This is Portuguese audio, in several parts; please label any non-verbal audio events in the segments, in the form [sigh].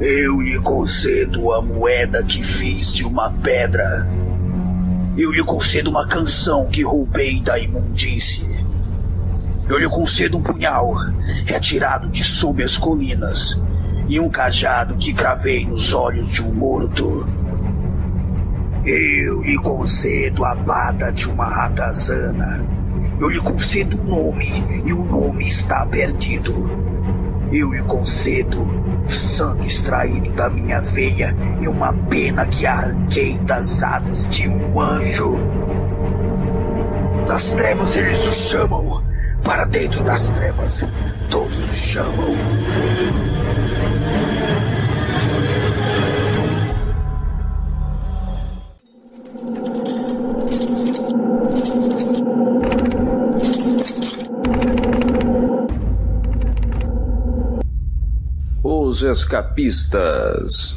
Eu lhe concedo a moeda que fiz de uma pedra. Eu lhe concedo uma canção que roubei da imundície. Eu lhe concedo um punhal retirado de sob as colinas e um cajado que cravei nos olhos de um morto. Eu lhe concedo a bata de uma ratazana. Eu lhe concedo um nome e o nome está perdido. Eu lhe concedo sangue extraído da minha veia e uma pena que arranquei das asas de um anjo. Das trevas eles o chamam, para dentro das trevas todos o chamam. Os Escapistas.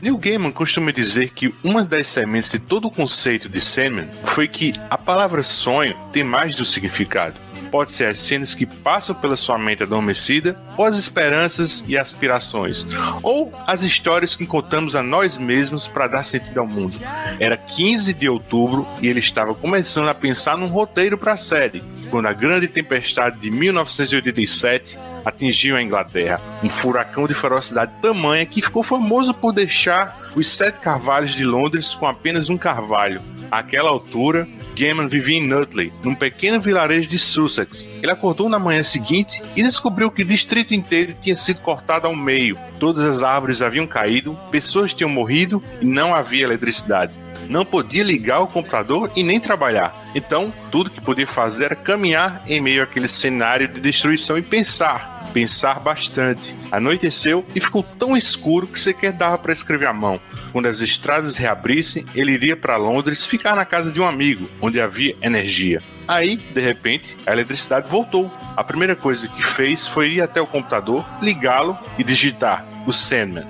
Neil Gaiman costuma dizer que uma das sementes de todo o conceito de Sandman foi que a palavra sonho tem mais de um significado pode ser as cenas que passam pela sua mente adormecida, ou as esperanças e aspirações, ou as histórias que contamos a nós mesmos para dar sentido ao mundo. Era 15 de outubro e ele estava começando a pensar num roteiro para a série, quando a grande tempestade de 1987 atingiu a Inglaterra. Um furacão de ferocidade tamanha que ficou famoso por deixar os sete carvalhos de Londres com apenas um carvalho. Àquela altura, Gaiman vivia em Nutley, num pequeno vilarejo de Sussex. Ele acordou na manhã seguinte e descobriu que o distrito inteiro tinha sido cortado ao meio. Todas as árvores haviam caído, pessoas tinham morrido e não havia eletricidade. Não podia ligar o computador e nem trabalhar. Então, tudo que podia fazer era caminhar em meio àquele cenário de destruição e pensar pensar bastante. Anoiteceu e ficou tão escuro que sequer dava para escrever à mão. Quando as estradas reabrissem, ele iria para Londres ficar na casa de um amigo, onde havia energia. Aí, de repente, a eletricidade voltou. A primeira coisa que fez foi ir até o computador, ligá-lo e digitar o Sandman.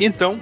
Então,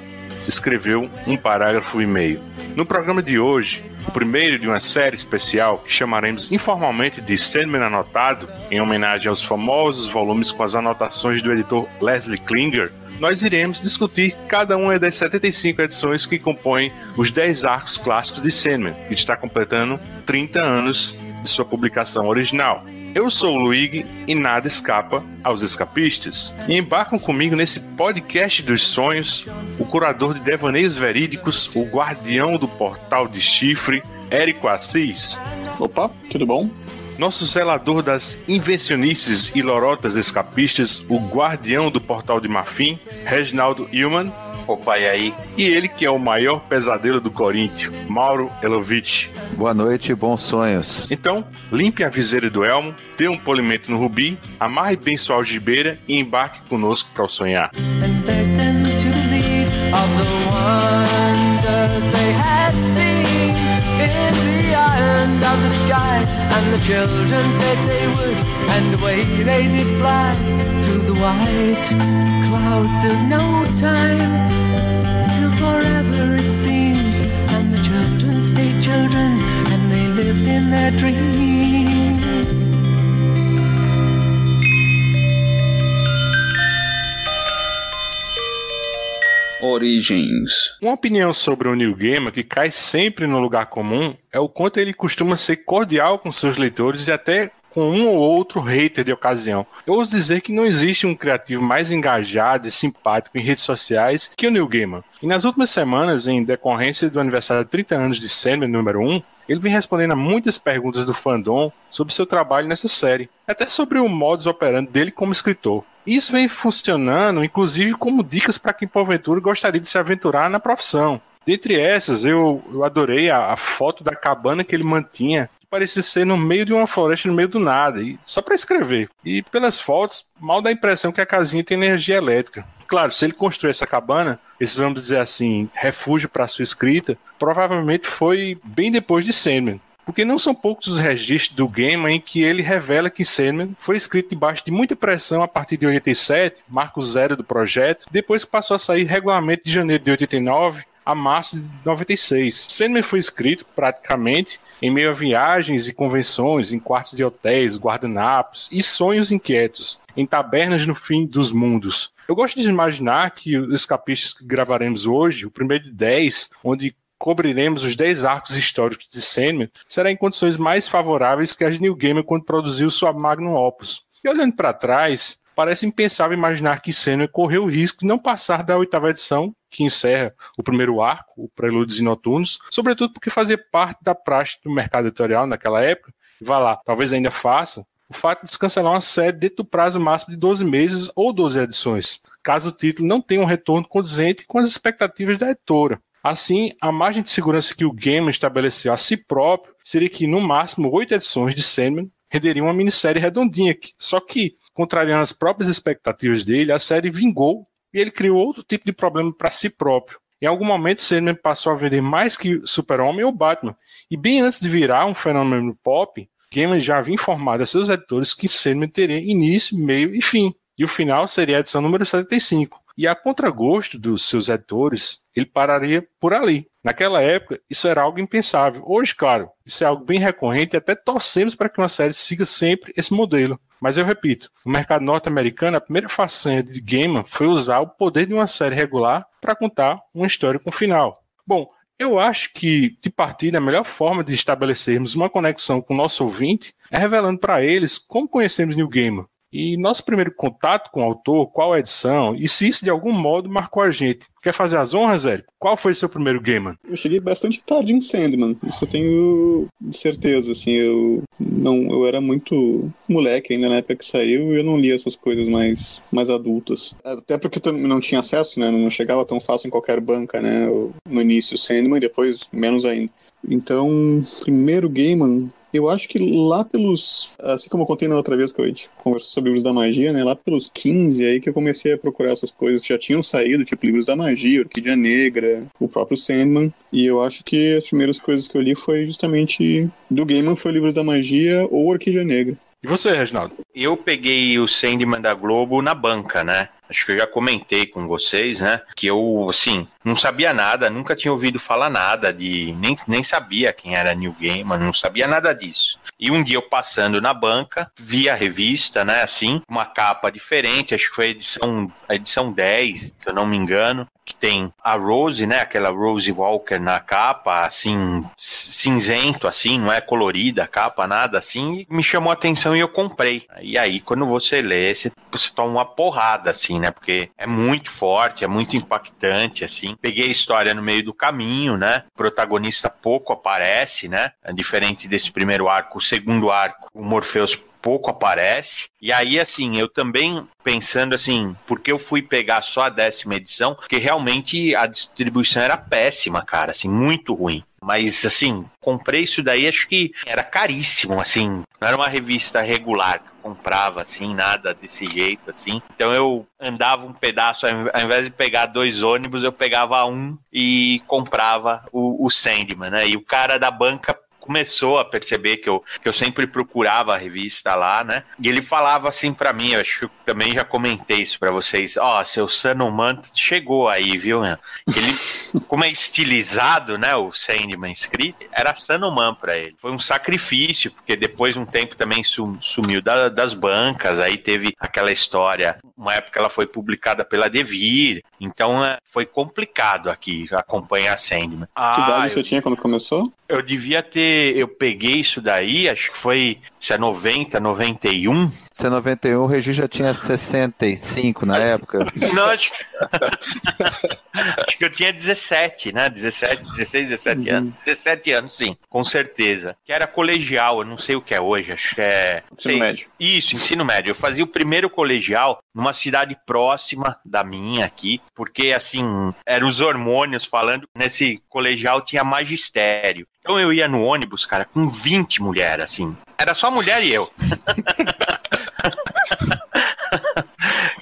escreveu um parágrafo e meio. No programa de hoje, o primeiro de uma série especial que chamaremos informalmente de Sandman Anotado, em homenagem aos famosos volumes com as anotações do editor Leslie Klinger, nós iremos discutir cada uma das 75 edições que compõem os 10 arcos clássicos de Sandman, que está completando 30 anos de sua publicação original. Eu sou o Luigi e nada escapa aos escapistas. E embarcam comigo nesse podcast dos sonhos o curador de devaneios verídicos, o guardião do portal de chifre, Érico Assis. Opa, tudo bom? Nosso zelador das invencionices e lorotas escapistas, o guardião do portal de Marfim, Reginaldo Hillman. Opa, e aí? E ele que é o maior pesadelo do Coríntio, Mauro Elovitch. Boa noite e bons sonhos. Então, limpe a viseira do elmo, dê um polimento no rubi, amarre bem sua algibeira e embarque conosco para o sonhar. The sky And the children said they would And away they did fly Through the white clouds of no time Till forever it seems And the children stayed children And they lived in their dreams Origens. Uma opinião sobre o Neil Gaiman que cai sempre no lugar comum é o quanto ele costuma ser cordial com seus leitores e até com um ou outro hater de ocasião. Eu ouso dizer que não existe um criativo mais engajado e simpático em redes sociais que o Neil Gaiman. E nas últimas semanas, em decorrência do aniversário de 30 anos de Sandman número 1, ele vem respondendo a muitas perguntas do fandom sobre seu trabalho nessa série, até sobre o modus operandi dele como escritor. Isso vem funcionando, inclusive, como dicas para quem porventura gostaria de se aventurar na profissão. Dentre essas, eu, eu adorei a, a, foto da cabana que ele mantinha, que parecia ser no meio de uma floresta, no meio do nada, e só para escrever. E pelas fotos, mal dá a impressão que a casinha tem energia elétrica. Claro, se ele construiu essa cabana, esse, vamos dizer assim, refúgio para sua escrita, provavelmente foi bem depois de Sandman. Porque não são poucos os registros do game em que ele revela que Sandman foi escrito debaixo de muita pressão a partir de 87, marco zero do projeto, depois que passou a sair regularmente de janeiro de 89, a março de 96. Sandman foi escrito praticamente em meio a viagens e convenções, em quartos de hotéis, guardanapos e sonhos inquietos, em tabernas no fim dos mundos. Eu gosto de imaginar que os escapistas que gravaremos hoje, o primeiro de 10, onde cobriremos os 10 arcos históricos de Sandman, será em condições mais favoráveis que as de New Gamer quando produziu sua magnum opus. E olhando para trás, parece impensável imaginar que Sandman correu o risco de não passar da oitava edição, que encerra o primeiro arco, o Prelúdios e Noturnos, sobretudo porque fazia parte da praxe do mercado editorial naquela época, e vá lá, talvez ainda faça, o fato de cancelar uma série dentro do prazo máximo de 12 meses ou 12 edições, caso o título não tenha um retorno condizente com as expectativas da editora. Assim, a margem de segurança que o game estabeleceu a si próprio seria que, no máximo, oito edições de Sandman renderiam uma minissérie redondinha. Só que, contrariando as próprias expectativas dele, a série vingou e ele criou outro tipo de problema para si próprio. Em algum momento, Sandman passou a vender mais que Super-Homem ou Batman. E bem antes de virar um fenômeno pop, Gaiman já havia informado a seus editores que Sandman teria início, meio e fim. E o final seria a edição número 75. E a contragosto dos seus editores, ele pararia por ali. Naquela época, isso era algo impensável. Hoje, claro, isso é algo bem recorrente e até torcemos para que uma série siga sempre esse modelo. Mas eu repito, no mercado norte-americano, a primeira façanha de Gaiman foi usar o poder de uma série regular para contar uma história com final. Bom, eu acho que, de partida, a melhor forma de estabelecermos uma conexão com o nosso ouvinte é revelando para eles como conhecemos New Gaiman, e nosso primeiro contato com o autor, qual a edição, e se isso de algum modo marcou a gente. Quer fazer as honras, Érico? Qual foi seu primeiro game? Eu cheguei bastante tarde em Sandman, isso eu tenho certeza, assim, eu não, eu era muito moleque ainda na época que saiu e eu não lia essas coisas mais, mais adultas. Até porque eu não tinha acesso, né, não chegava tão fácil em qualquer banca, né, no início Sandman e depois menos ainda. Então, primeiro Gaiman, eu acho que lá pelos. Assim como eu contei na outra vez que a gente conversou sobre livros da magia, né? Lá pelos 15 aí que eu comecei a procurar essas coisas que já tinham saído, tipo livros da magia, Orquídea Negra, o próprio Sandman. E eu acho que as primeiras coisas que eu li foi justamente do Gaiman foi livros da magia ou Orquídea Negra. E você, Reginaldo? Eu peguei o Sandman da Globo na banca, né? Acho que eu já comentei com vocês, né? Que eu, assim, não sabia nada, nunca tinha ouvido falar nada de. Nem, nem sabia quem era New Gaiman, não sabia nada disso. E um dia eu passando na banca, vi a revista, né? Assim, uma capa diferente, acho que foi a edição, a edição 10, se eu não me engano que tem a Rose, né? Aquela Rose Walker na capa, assim, cinzento, assim, não é colorida a capa, nada assim. me chamou a atenção e eu comprei. E aí, quando você lê, você, você toma uma porrada, assim, né? Porque é muito forte, é muito impactante, assim. Peguei a história no meio do caminho, né? O protagonista pouco aparece, né? Diferente desse primeiro arco, o segundo arco, o Morpheus pouco aparece. E aí, assim, eu também pensando assim, porque eu fui pegar só a décima edição, porque realmente a distribuição era péssima, cara, assim, muito ruim. Mas, assim, comprei isso daí, acho que era caríssimo, assim. Não era uma revista regular que comprava, assim, nada desse jeito, assim. Então eu andava um pedaço, ao invés de pegar dois ônibus, eu pegava um e comprava o, o Sandman, né? E o cara da banca começou a perceber que eu, que eu sempre procurava a revista lá, né? E ele falava assim para mim, eu acho que eu também já comentei isso para vocês, ó, oh, seu Sanuman chegou aí, viu? Ele, [laughs] como é estilizado, né, o Sandman escrito, era Sanuman para ele. Foi um sacrifício, porque depois um tempo também sumiu da, das bancas, aí teve aquela história, uma época ela foi publicada pela Devir, então é, foi complicado aqui acompanhar Sandman. Ah, que idade você tinha quando começou? Eu devia ter. Eu peguei isso daí, acho que foi. Se é 90, 91. Se é 91, o Regi já tinha 65 na época. [laughs] Não, acho que. acho que eu tinha 17, né? 17, 16, 17 uhum. anos. 17 anos, sim, com certeza. Que era colegial, eu não sei o que é hoje, acho que é. Ensino sei. médio. Isso, ensino médio. Eu fazia o primeiro colegial numa cidade próxima da minha aqui, porque assim, eram os hormônios falando. Nesse colegial tinha magistério. Então eu ia no ônibus, cara, com 20 mulheres, assim. Era só mulher e eu. [laughs]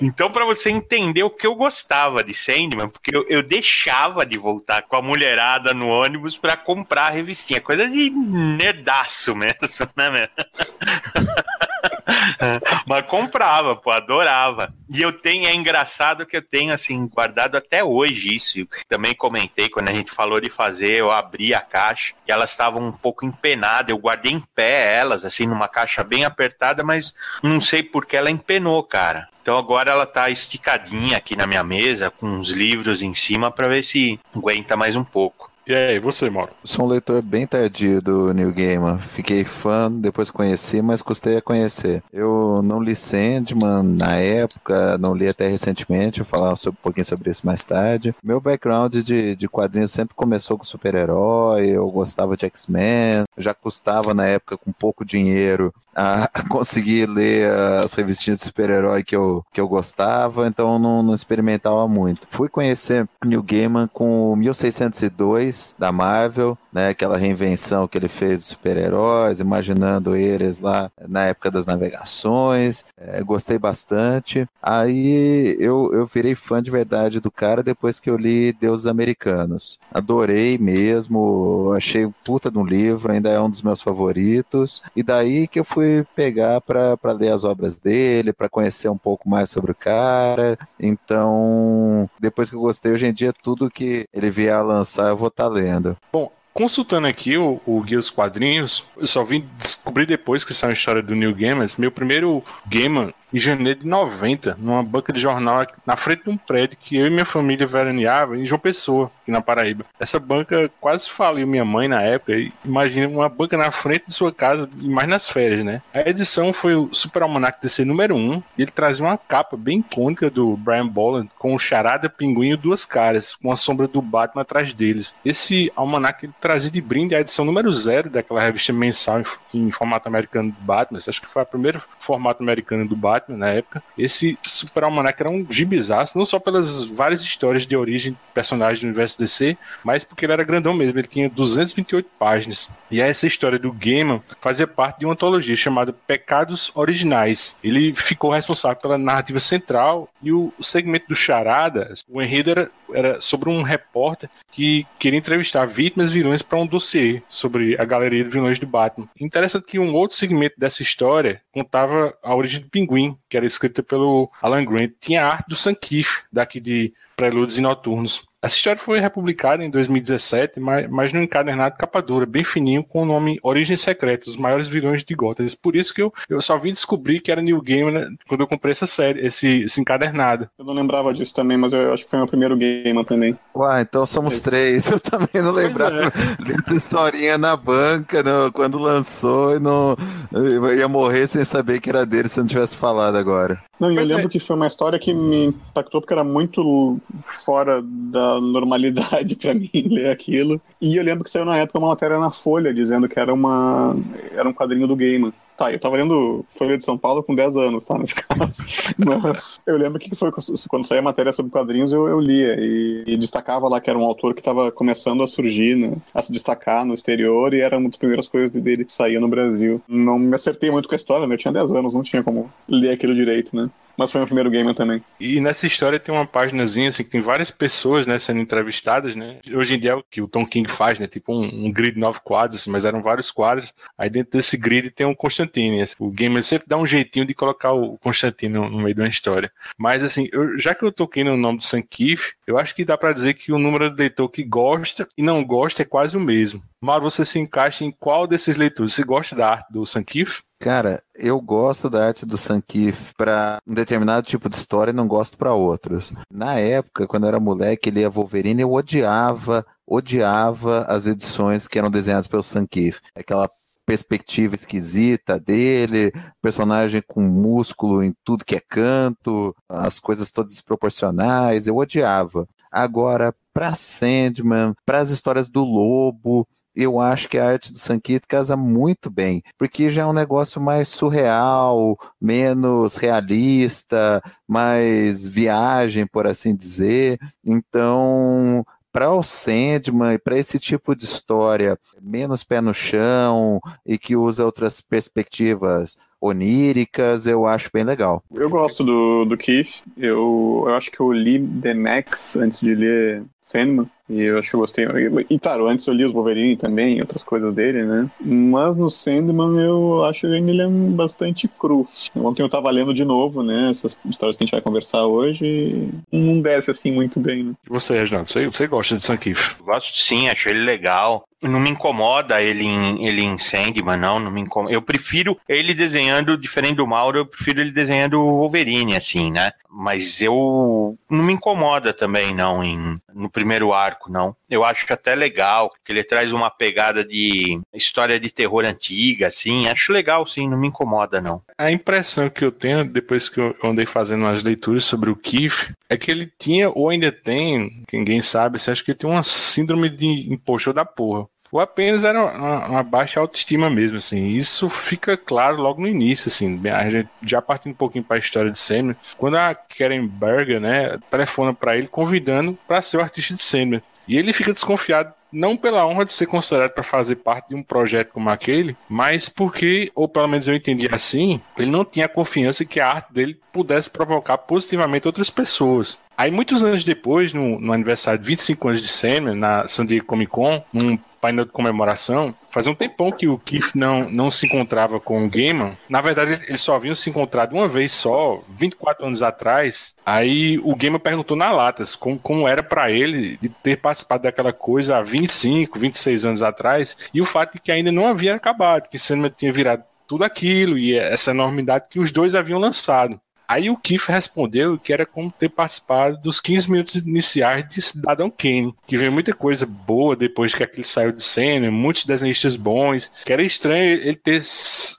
Então, para você entender o que eu gostava de Sandman, porque eu, eu, deixava de voltar com a mulherada no ônibus para comprar a revistinha. Coisa de nerdaço mesmo, [laughs] né, mesmo? [laughs] Mas comprava, pô, adorava. E eu tenho, é engraçado que eu tenho, assim, guardado até hoje isso. Também comentei quando a gente falou de fazer, eu abri a caixa e elas estavam um pouco empenadas. Eu guardei em pé elas, assim, numa caixa bem apertada, mas não sei por que ela empenou, cara. Então agora ela tá esticadinha aqui na minha mesa, com uns livros em cima, para ver se aguenta mais um pouco. E aí, você, Mauro? Sou um leitor bem tardio do New Gamer. Fiquei fã, depois conheci, mas custei a conhecer. Eu não li Sandman na época, não li até recentemente, vou falar um pouquinho sobre isso mais tarde. Meu background de, de quadrinhos sempre começou com super-herói, eu gostava de X-Men, já custava na época com pouco dinheiro a conseguir ler as revistinhas de super-herói que eu, que eu gostava, então não, não experimentava muito. Fui conhecer New Gaiman com 1602 da Marvel, né, aquela reinvenção que ele fez dos super-heróis, imaginando eles lá na época das navegações, é, gostei bastante. Aí eu, eu virei fã de verdade do cara depois que eu li Deuses Americanos. Adorei mesmo, achei puta de um livro, ainda é um dos meus favoritos. E daí que eu fui pegar para ler as obras dele, para conhecer um pouco mais sobre o cara. Então, depois que eu gostei, hoje em dia tudo que ele vier a lançar eu vou estar tá lendo. Bom, consultando aqui o, o Guia dos Quadrinhos, eu só vim descobrir depois que saiu a história do New Gamers. Meu primeiro Gamer em janeiro de 90, numa banca de jornal na frente de um prédio que eu e minha família veraneava em João Pessoa, aqui na Paraíba. Essa banca quase faliu minha mãe na época. Imagina uma banca na frente de sua casa, mais nas férias, né? A edição foi o Super Almanac DC número 1, e ele trazia uma capa bem icônica do Brian Bolland, com o Charada, Pinguim e duas caras, com a sombra do Batman atrás deles. Esse almanac ele trazia de brinde a edição número 0 daquela revista mensal em, em formato americano do Batman. Acho que foi o primeiro formato americano do Batman Batman na época. Esse Super Almanac era um gibizaço, não só pelas várias histórias de origem de personagens do universo DC, mas porque ele era grandão mesmo, ele tinha 228 páginas. E essa história do Gaiman fazia parte de uma antologia chamada Pecados Originais. Ele ficou responsável pela narrativa central e o segmento do Charada, o enredo era, era sobre um repórter que queria entrevistar vítimas e vilões para um dossiê sobre a galeria de vilões do Batman. Interessante que um outro segmento dessa história contava a origem do Pinguim, que era escrita pelo Alan Grant. Tinha a arte do Sankif, daqui de Prelúdios e Noturnos. Essa história foi republicada em 2017, mas, mas no encadernado capa dura, bem fininho, com o nome Origens Secretas, os maiores vilões de Gotham. Por isso que eu, eu só vim descobrir que era New Game né, quando eu comprei essa série, esse, esse encadernado. Eu não lembrava disso também, mas eu acho que foi meu primeiro game também. Uai, então somos três. [laughs] Eu também não lembrava é. dessa historinha na banca, no, quando lançou, e não eu ia morrer sem saber que era dele se eu não tivesse falado agora. Não, eu lembro é. que foi uma história que me impactou porque era muito fora da normalidade para mim [laughs] ler aquilo. E eu lembro que saiu na época uma matéria na Folha dizendo que era uma era um quadrinho do Gaiman. Tá, eu tava lendo Folha de São Paulo com 10 anos, tá, nesse [laughs] caso. Mas eu lembro que foi quando saía a matéria sobre quadrinhos, eu, eu lia e, e, destacava lá que era um autor que tava começando a surgir, né, a se destacar no exterior e era uma das primeiras coisas dele que saía no Brasil. Não me acertei muito com a história, né, eu tinha 10 anos, não tinha como ler aquilo direito, né mas foi meu primeiro gamer também. E nessa história tem uma páginazinha assim que tem várias pessoas, né, sendo entrevistadas, né? Hoje em dia é o que o Tom King faz, né? Tipo um, um grid de nove quadros, assim, mas eram vários quadros. Aí dentro desse grid tem um Constantine. Assim, o gamer sempre dá um jeitinho de colocar o Constantine no, no meio de uma história. Mas assim, eu, já que eu toquei no nome do Sam Keith, eu acho que dá para dizer que o número de leitor que gosta e não gosta é quase o mesmo. Mauro, você se encaixa em qual desses leitores? Você gosta da arte do Sam Keith? Cara, eu gosto da arte do Sankif para um determinado tipo de história e não gosto para outros. Na época, quando eu era moleque, ele ia Wolverine, eu odiava, odiava as edições que eram desenhadas pelo Sankif. Aquela perspectiva esquisita dele, personagem com músculo em tudo que é canto, as coisas todas desproporcionais, eu odiava. Agora, para Sandman, para as histórias do Lobo, eu acho que a arte do Sankit casa muito bem, porque já é um negócio mais surreal, menos realista, mais viagem, por assim dizer. Então, para o Sandman e para esse tipo de história menos pé no chão e que usa outras perspectivas oníricas, eu acho bem legal. Eu gosto do, do Keith. Eu, eu acho que eu li The Max antes de ler Sandman. E eu acho que eu gostei. E claro, antes eu li os Wolverine também, outras coisas dele, né? Mas no Sandman eu acho que ele é bastante cru. Ontem eu tava lendo de novo, né? Essas histórias que a gente vai conversar hoje. E não desce assim muito bem, né? E você, Reginaldo? Você, você gosta de Sankiff? Gosto sim, acho ele legal. Não me incomoda ele em, ele em Sandman, não, não me incomoda. Eu prefiro ele desenhando, diferente do Mauro, eu prefiro ele desenhando o Wolverine, assim, né? Mas eu não me incomoda também, não, em, no primeiro arco, não. Eu acho até legal, que ele traz uma pegada de história de terror antiga, assim. Acho legal, sim, não me incomoda, não. A impressão que eu tenho, depois que eu andei fazendo umas leituras sobre o Keith, é que ele tinha, ou ainda tem, ninguém sabe, você acha que ele tem uma síndrome de impostor da porra ou apenas era uma, uma, baixa autoestima mesmo, assim. Isso fica claro logo no início, assim. Já partindo um pouquinho para a história de Sandman, quando a Karen Berger, né, telefona para ele convidando para ser o artista de Sandman. E ele fica desconfiado não pela honra de ser considerado para fazer parte de um projeto como aquele, mas porque, ou pelo menos eu entendi assim, ele não tinha confiança que a arte dele pudesse provocar positivamente outras pessoas. Aí, muitos anos depois, no, no aniversário de 25 anos de Sandman, na San Diego Comic Con, num painel de comemoração, fazia um tempão que o Keith não, não se encontrava com o Gaiman. Na verdade, eles só haviam se encontrado uma vez só, 24 anos atrás. Aí o Gaiman perguntou na Latas como, como era para ele de ter participado daquela coisa há 25, 26 anos atrás, e o fato de que ainda não havia acabado, que Sandman tinha virado tudo aquilo e essa enormidade que os dois haviam lançado. Aí o Keith respondeu que era como ter participado dos 15 minutos iniciais de Cidadão Kane, que veio muita coisa boa depois que aquele saiu de cena, muitos desenhistas bons, que era estranho ele ter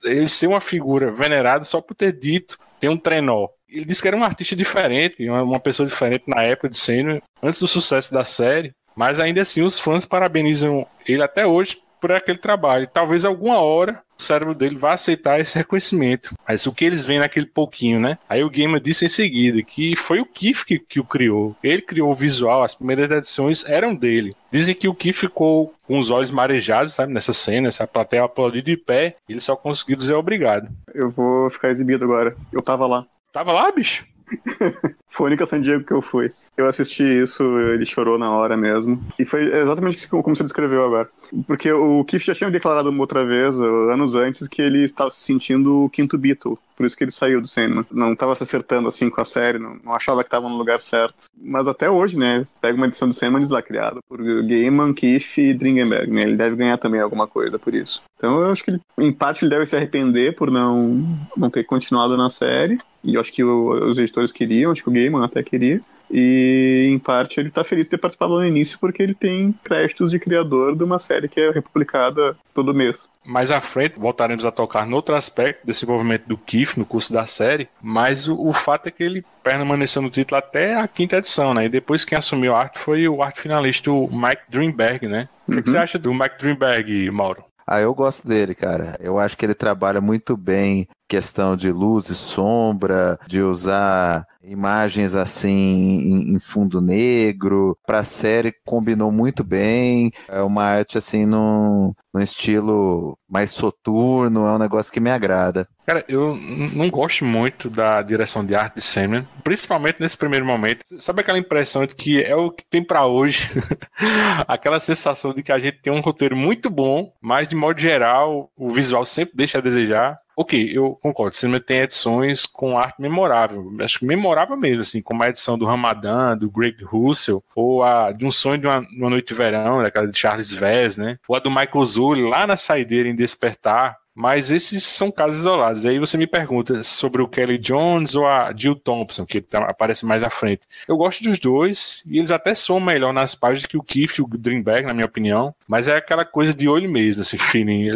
ele ser uma figura venerada só por ter dito tem um trenó. Ele disse que era um artista diferente, uma pessoa diferente na época de cena, antes do sucesso da série, mas ainda assim os fãs parabenizam ele até hoje por aquele trabalho. Talvez alguma hora o cérebro dele vá aceitar esse reconhecimento. Mas o que eles veem naquele pouquinho, né? Aí o Gamer disse em seguida que foi o Keith que, que o criou. Ele criou o visual, as primeiras edições eram dele. Dizem que o Keith ficou com os olhos marejados, sabe, nessa cena, essa plateia aplaudiu de pé, ele só conseguiu dizer obrigado. Eu vou ficar exibido agora. Eu tava lá. Tava lá, bicho? [laughs] foi a única San Diego que eu fui. Eu assisti isso, ele chorou na hora mesmo. E foi exatamente como você descreveu agora. Porque o Keith já tinha declarado uma outra vez, anos antes, que ele estava se sentindo o quinto Beatle. Por isso que ele saiu do cinema. Não estava se acertando assim com a série, não, não achava que estava no lugar certo. Mas até hoje, né? Pega uma edição do cinema criada por Gaiman, Keith e Dringenberg, né? Ele deve ganhar também alguma coisa por isso. Então eu acho que ele, em parte ele deve se arrepender por não, não ter continuado na série. E eu acho que o, os editores queriam, acho que o Gaiman até queria. E em parte ele tá feliz de ter participado no início porque ele tem créditos de criador de uma série que é republicada todo mês. Mais à frente voltaremos a tocar no outro aspecto desse desenvolvimento do Keith no curso da série, mas o, o fato é que ele permaneceu no título até a quinta edição, né? E depois quem assumiu a arte foi o arte finalista o Mike Dreamberg, né? O que, uhum. que você acha do Mike Dreamberg, Mauro? Ah, eu gosto dele, cara. Eu acho que ele trabalha muito bem questão de luz e sombra, de usar imagens assim em, fundo negro. Para a série combinou muito bem. É uma arte assim num, num estilo mais soturno, é um negócio que me agrada. Cara, eu não gosto muito da direção de arte de Sandman, principalmente nesse primeiro momento. Sabe aquela impressão de que é o que tem para hoje? [laughs] aquela sensação de que a gente tem um roteiro muito bom, mas de modo geral o visual sempre deixa a desejar. Ok, eu concordo. Cinema tem edições com arte memorável. Acho que memorável mesmo, assim, como a edição do Ramadan, do Greg Russell, ou a de Um Sonho de uma, uma Noite de Verão, daquela de Charles Vez, né? Ou a do Michael Zulli, lá na saideira em Despertar. Mas esses são casos isolados. Aí você me pergunta sobre o Kelly Jones ou a Jill Thompson, que tá, aparece mais à frente. Eu gosto dos dois, e eles até são melhor nas páginas que o Keith e o Dreamberg, na minha opinião. Mas é aquela coisa de olho mesmo, assim, feeling.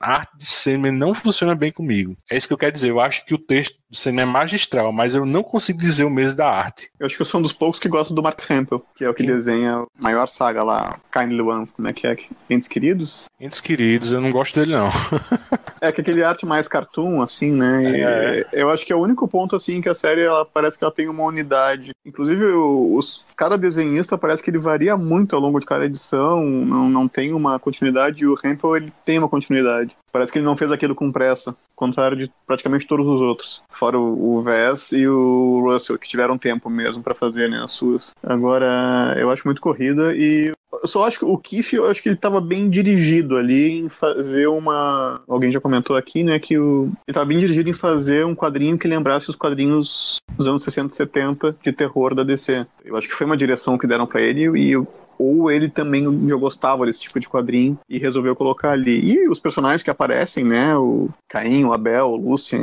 A arte de Sandman não funciona bem comigo. É isso que eu quero dizer. Eu acho que o texto do Sandman é magistral, mas eu não consigo dizer o mesmo da arte. Eu acho que eu sou um dos poucos que gosto do Mark Hempel, que é o que Quem? desenha a maior saga lá, Kindly Ones, como é que é? Entes Queridos? Entes Queridos, eu não gosto dele não. [laughs] É que aquele arte mais cartoon, assim, né? É. Eu acho que é o único ponto, assim, que a série ela parece que ela tem uma unidade. Inclusive, os, cada desenhista parece que ele varia muito ao longo de cada edição, não, não tem uma continuidade, e o Hempel ele tem uma continuidade. Parece que ele não fez aquilo com pressa, contrário de praticamente todos os outros. Fora o, Vess e o Russell, que tiveram tempo mesmo para fazer né, as suas. Agora, eu acho muito corrida e eu só acho que o Kiff, eu acho que ele estava bem dirigido ali em fazer uma. Alguém já comentou aqui, né? Que o... ele estava bem dirigido em fazer um quadrinho que lembrasse os quadrinhos dos anos 60 e 70 de terror da DC. Eu acho que foi uma direção que deram para ele e ou ele também já gostava desse tipo de quadrinho e resolveu colocar ali. E os personagens que aparecem, né? O Caim, o Abel, o Lucien,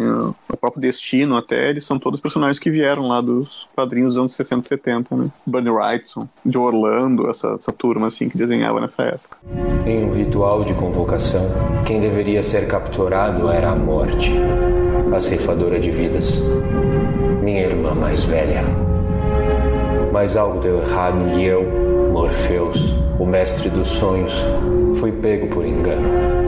o próprio Destino até, eles são todos personagens que vieram lá dos quadrinhos dos anos 60 e 70, né? Bunny Wrightson, de Orlando, essa, essa turma assim que desenhava nessa época. Em um ritual de convocação, quem deveria ser capturado era a morte, a ceifadora de vidas. Minha irmã mais velha. Mas algo deu errado e eu, Morpheus, o mestre dos sonhos, fui pego por engano.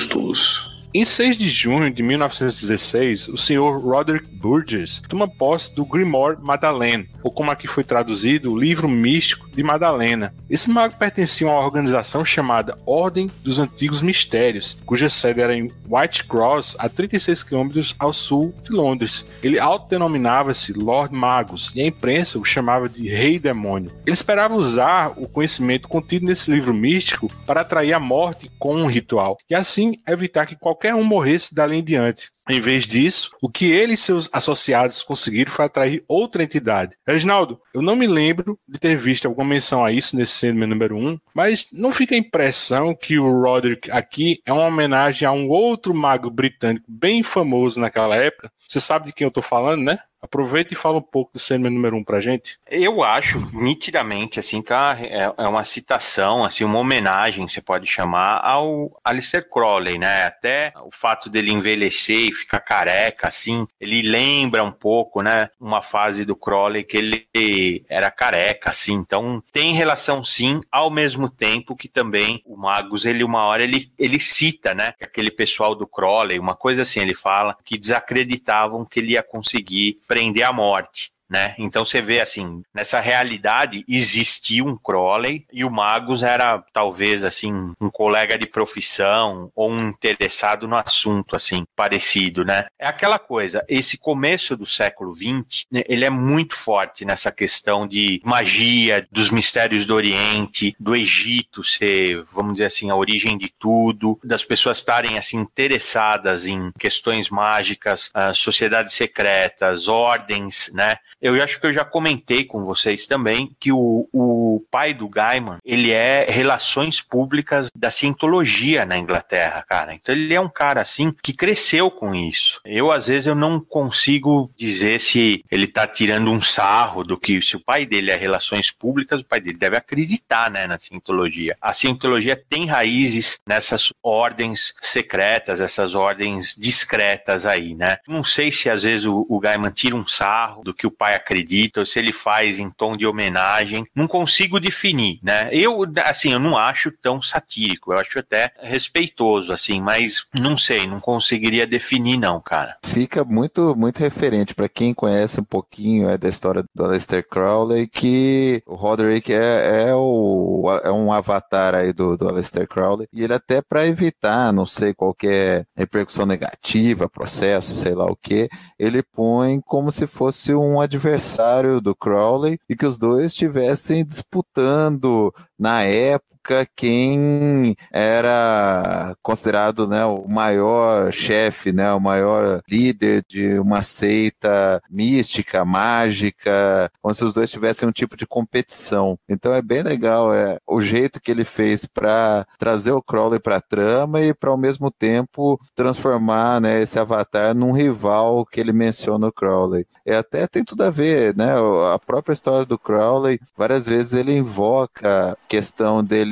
Justos. Em 6 de junho de 1916, o senhor Roderick Burgess toma posse do Grimoire Madeleine, ou como aqui foi traduzido, o livro místico de Madalena. Esse mago pertencia a uma organização chamada Ordem dos Antigos Mistérios, cuja sede era em White Cross, a 36 quilômetros ao sul de Londres. Ele autodenominava-se Lord Magus e a imprensa o chamava de Rei Demônio. Ele esperava usar o conhecimento contido nesse livro místico para atrair a morte com um ritual e assim evitar que qualquer um morresse dali em diante. Em vez disso, o que ele e seus associados conseguiram foi atrair outra entidade. Reginaldo, eu não me lembro de ter visto alguma menção a isso nesse Sandman número 1, mas não fica a impressão que o Roderick aqui é uma homenagem a um outro mago britânico bem famoso naquela época? Você sabe de quem eu estou falando, né? Aproveita e fala um pouco do Sandman número 1 um pra gente. Eu acho, nitidamente, assim, que é, é uma citação, assim, uma homenagem, você pode chamar, ao Alistair Crowley, né? Até o fato dele envelhecer e ficar careca, assim, ele lembra um pouco, né? Uma fase do Crowley que ele era careca, assim. Então, tem relação, sim, ao mesmo tempo que também o Magus, ele, uma hora, ele, ele cita, né? Aquele pessoal do Crowley, uma coisa assim, ele fala que desacreditavam que ele ia conseguir prender a morte né? Então você vê assim, nessa realidade existia um Crowley e o Magus era talvez assim um colega de profissão ou um interessado no assunto assim, parecido, né? É aquela coisa, esse começo do século XX, né, ele é muito forte nessa questão de magia, dos mistérios do Oriente, do Egito ser, vamos dizer assim, a origem de tudo, das pessoas estarem assim interessadas em questões mágicas, uh, sociedades secretas, ordens, né? Eu acho que eu já comentei com vocês também que o, o pai do Gaiman, ele é relações públicas da cientologia na Inglaterra, cara. Então ele é um cara assim que cresceu com isso. Eu às vezes eu não consigo dizer se ele tá tirando um sarro do que se o pai dele é relações públicas, o pai dele deve acreditar, né, na cientologia. A cientologia tem raízes nessas ordens secretas, essas ordens discretas aí, né? Não sei se às vezes o, o Gaiman tira um sarro do que o pai pai acredita, ou se ele faz em tom de homenagem. Não consigo definir, né? Eu, assim, eu não acho tão satírico, eu acho até respeitoso, assim, mas não sei, não conseguiria definir, não, cara. Fica muito, muito referente para quem conhece um pouquinho é, da história do Aleister Crowley, que o Roderick é, é, o, é um avatar aí do, do Aleister Crowley, e ele até para evitar, não sei, qualquer repercussão negativa, processo, sei lá o que, ele põe como se fosse um advogado adversário do Crowley e que os dois estivessem disputando na época época quem era considerado né, o maior chefe, né, o maior líder de uma seita mística, mágica, como se os dois tivessem um tipo de competição. Então é bem legal é, o jeito que ele fez para trazer o Crowley para a trama e para ao mesmo tempo transformar né, esse avatar num rival que ele menciona o Crowley. E até tem tudo a ver, né? A própria história do Crowley, várias vezes ele invoca a questão dele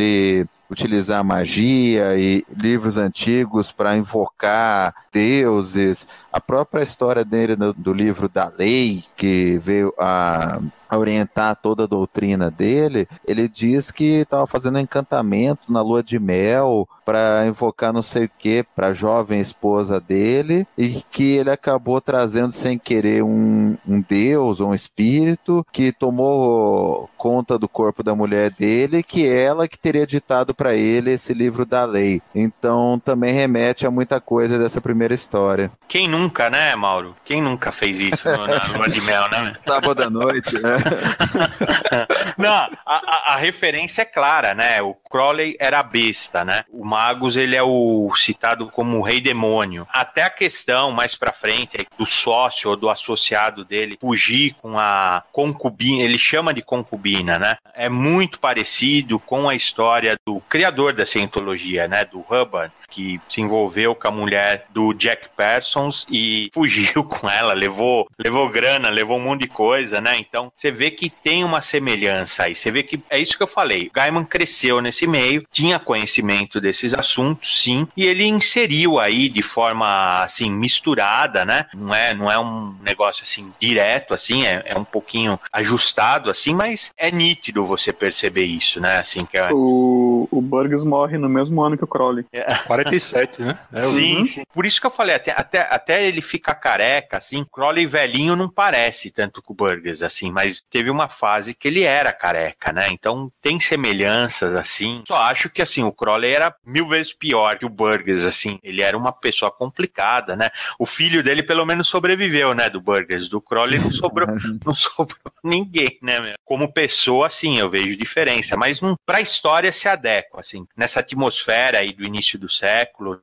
utilizar magia e livros antigos para invocar deuses. A própria história dele do livro da lei, que veio a a orientar toda a doutrina dele, ele diz que estava fazendo encantamento na lua de mel para invocar não sei o que para a jovem esposa dele e que ele acabou trazendo sem querer um, um deus ou um espírito que tomou conta do corpo da mulher dele, que ela que teria ditado para ele esse livro da lei. Então também remete a muita coisa dessa primeira história. Quem nunca, né, Mauro? Quem nunca fez isso no, na lua de mel, né? [laughs] Sábado à noite, né? [laughs] Não, a, a, a, referência é clara, né? O Crowley era besta, né? O Magus, ele é o citado como o rei demônio. Até a questão mais pra frente do sócio ou do associado dele fugir com a concubina, ele chama de concubina, né? É muito parecido com a história do criador da cientologia, né? Do Hubbard, que se envolveu com a mulher do Jack Parsons e fugiu [laughs] com ela, levou, levou grana, levou um monte de coisa, né? Então, você vê que tem uma semelhança aí. Você vê que é isso que eu falei. Gaiman cresceu nesse meio, tinha conhecimento desses assuntos, sim, e ele inseriu aí de forma assim misturada, né? Não é, não é um negócio assim direto assim, é, é um pouquinho ajustado assim, mas é nítido você perceber isso, né? Assim que é... o, o Burgess morre no mesmo ano que o Crowley. É. 47, né? É, sim, sim, por isso que eu falei, até, até, até ele ficar careca, assim, Crowley velhinho não parece tanto com o Burgers, assim, mas teve uma fase que ele era careca, né? Então tem semelhanças, assim. Só acho que, assim, o Crowley era mil vezes pior que o Burgers, assim. Ele era uma pessoa complicada, né? O filho dele, pelo menos, sobreviveu, né? Do Burgers. Do Crowley não sobrou, [laughs] não sobrou ninguém, né? Meu? Como pessoa, assim, eu vejo diferença, mas não, pra história se adequa, assim. Nessa atmosfera aí do início do século,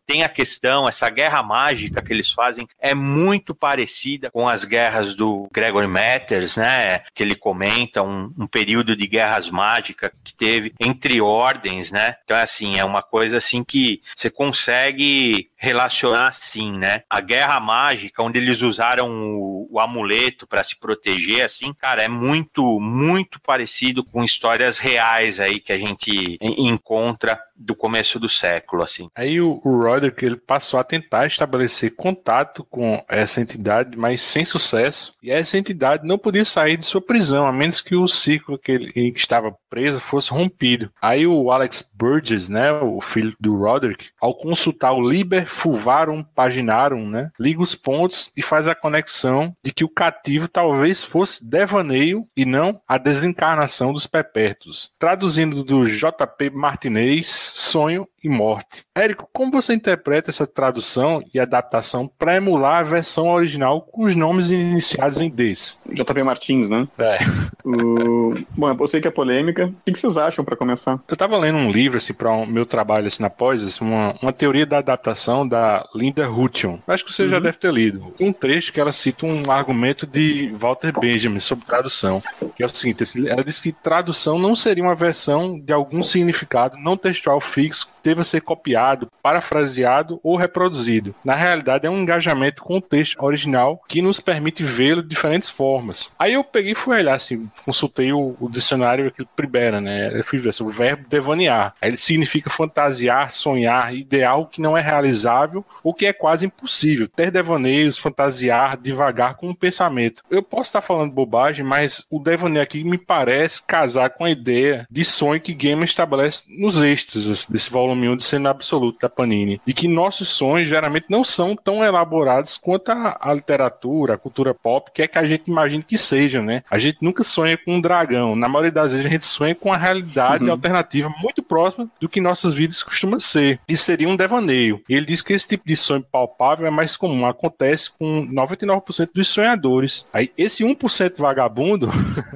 tem a questão, essa guerra mágica que eles fazem é muito parecida com as guerras do Gregory Matters, né? Que ele comenta um, um período de guerras mágicas que teve entre ordens, né? Então, assim, é uma coisa assim que você consegue relacionar assim, né? A guerra mágica, onde eles usaram o, o amuleto para se proteger, assim, cara, é muito, muito parecido com histórias reais aí que a gente encontra do começo do século, assim. Aí o, o Roderick ele passou a tentar estabelecer contato com essa entidade, mas sem sucesso. E essa entidade não podia sair de sua prisão, a menos que o ciclo que ele, que estava preso fosse rompido. Aí o Alex Burgess, né, o filho do Roderick, ao consultar o Liber Fulvarum Paginarum, né, liga os pontos e faz a conexão de que o cativo talvez fosse devaneio e não a desencarnação dos perpétuos. Traduzindo do J.P. Martinez, sonho e morte. Érico, como você interpreta essa tradução e adaptação para emular a versão original com os nomes iniciados em Ds? JP Martins, né? É. O... Bom, eu sei que é polêmica. O que vocês acham para começar? Eu estava lendo um livro assim para o um, meu trabalho assim na pós, assim, uma, uma teoria da adaptação da Linda Hutton. Acho que você uhum. já deve ter lido. Um trecho que ela cita um argumento de Walter Benjamin sobre tradução, que é o seguinte: assim, ela diz que tradução não seria uma versão de algum significado não textual fixo deva ser copiado, parafraseado ou reproduzido. Na realidade, é um engajamento com o texto original que nos permite vê-lo de diferentes formas. Aí eu peguei e fui olhar, assim, consultei o, o dicionário aqui Pribera, né? Eu fui ver sobre o verbo devanear. Ele significa fantasiar, sonhar, ideal que não é realizável ou que é quase impossível. Ter devaneios, fantasiar, devagar com um pensamento. Eu posso estar falando bobagem, mas o devaneio aqui me parece casar com a ideia de sonho que Game estabelece nos extras desse volume de sendo absoluto da Panini, de que nossos sonhos geralmente não são tão elaborados quanto a, a literatura, a cultura pop, que é que a gente imagina que sejam, né? A gente nunca sonha com um dragão. Na maioria das vezes a gente sonha com uma realidade Uhum. alternativa muito próxima do que nossas vidas costumam ser. Isso seria um devaneio. E ele diz que esse tipo de sonho palpável é mais comum, acontece com 99% dos sonhadores. Aí esse 1% vagabundo [laughs]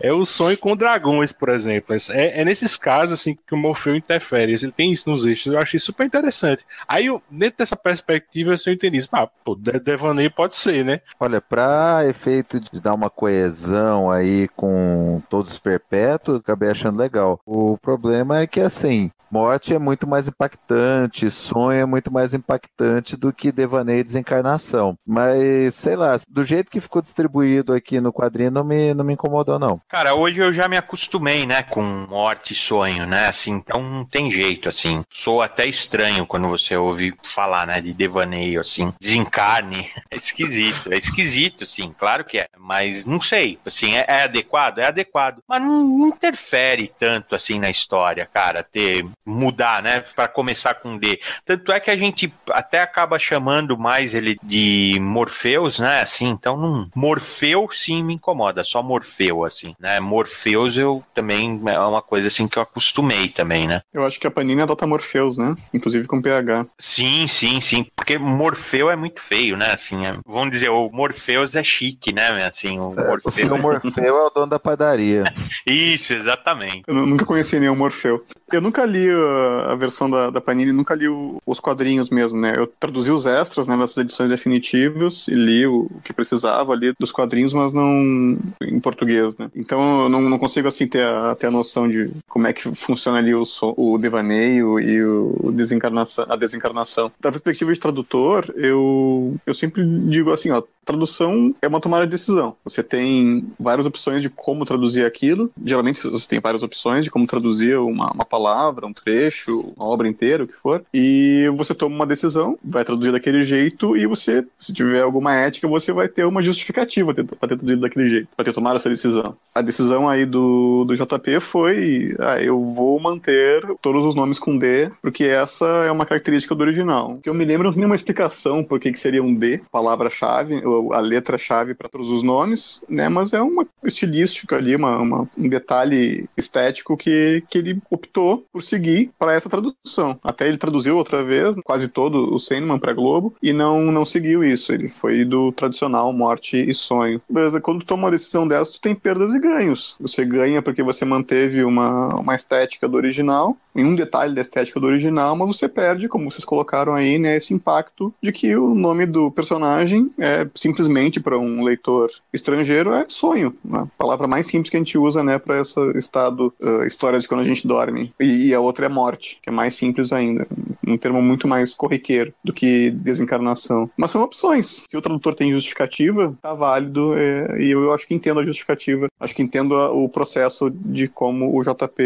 é o sonho com dragões, por exemplo. É, é nesses casos assim que o Morfeu interfere. Ele tem isso nos eixos. Eu achei super interessante. Aí, eu, dentro dessa perspectiva, assim, eu entendi isso. Ah, pô, de- devaneio pode ser, né? Olha, para efeito de dar uma coesão aí com todos os perpétuos, acabei achando legal. O problema é que, assim, morte é muito mais impactante, sonho é muito mais impactante do que devaneio e desencarnação. Mas, sei lá, do jeito que ficou distribuído aqui no quadrinho, não me, não me incomodou, não. Cara, hoje eu já me acostumei, né, com morte e sonho, né, assim, então não tem jeito, assim. Sou até estranho quando você ouve falar, né, de devaneio, assim, desencarne. [laughs] É esquisito, é esquisito, sim, claro que é, mas não sei, assim, é, é adequado? É adequado, mas não, não interfere tanto, assim, na história, cara, ter, mudar, né, pra começar com D. Tanto é que a gente até acaba chamando mais ele de Morpheus, né, assim, então não... Morfeu, sim, me incomoda, só Morfeu, assim, né, Morpheus eu também, é uma coisa, assim, que eu acostumei também, né. Eu acho que a Panini adota Morpheus, né? Inclusive com PH. Sim, sim, sim, porque Morfeu é muito feio, né, assim, é- vamos dizer, o Morpheus é chique, né, assim, o O Morfeu... seu Morfeu é o dono da padaria. [laughs] Isso, exatamente. Eu nu- nunca conheci nenhum Morfeu. Eu nunca li a versão da, da Panini, nunca li o- os quadrinhos mesmo, né? Eu traduzi os extras, né, nessas edições definitivas e li o, o que precisava ali dos quadrinhos, mas não em português, né? Então eu não, não consigo, assim, ter a, ter a noção de como é que funciona ali o, o devaneio e o desencarnação, a desencarnação. Da perspectiva de tradutor, eu, eu sempre digo assim, ó, tradução é uma tomada de decisão. Você tem várias opções de como traduzir aquilo. Geralmente você tem várias opções de como traduzir uma, uma palavra, um trecho, uma obra inteira, o que for. E você toma uma decisão, vai traduzir daquele jeito e você, se tiver alguma ética, você vai ter uma justificativa para ter traduzido daquele jeito, para ter tomado essa decisão. A decisão aí do, do JP foi, ah, eu vou manter todos os nomes com D, porque essa é uma característica do original. Que eu me lembro, não tem nenhuma explicação por que, que seria um D, palavra-chave, ou a letra-chave para todos os nomes, né? Mas é uma estilística ali, uma, uma- um detalhe estético que, que ele optou por seguir para essa tradução. Até ele traduziu outra vez, quase todo o Sandman para Globo, e não, não seguiu isso. Ele foi do tradicional morte e sonho. Beleza, quando tu toma uma decisão dessa, tu tem perdas e ganhos. Você ganha porque você manteve uma, uma estética do original, em um detalhe da estética do original, mas você perde, como vocês colocaram aí, né, esse impacto de que o nome do personagem é simplesmente para um leitor estrangeiro é sonho, né? a palavra mais simples que a gente usa, né, para esse estado, uh, de quando a gente dorme. E, e a outra é morte, que é mais simples ainda, um termo muito mais corriqueiro do que desencarnação. Mas são opções. Se o tradutor tem justificativa, tá válido, é, e eu, eu acho que entendo a justificativa. Acho que entendo a- o processo de como o JP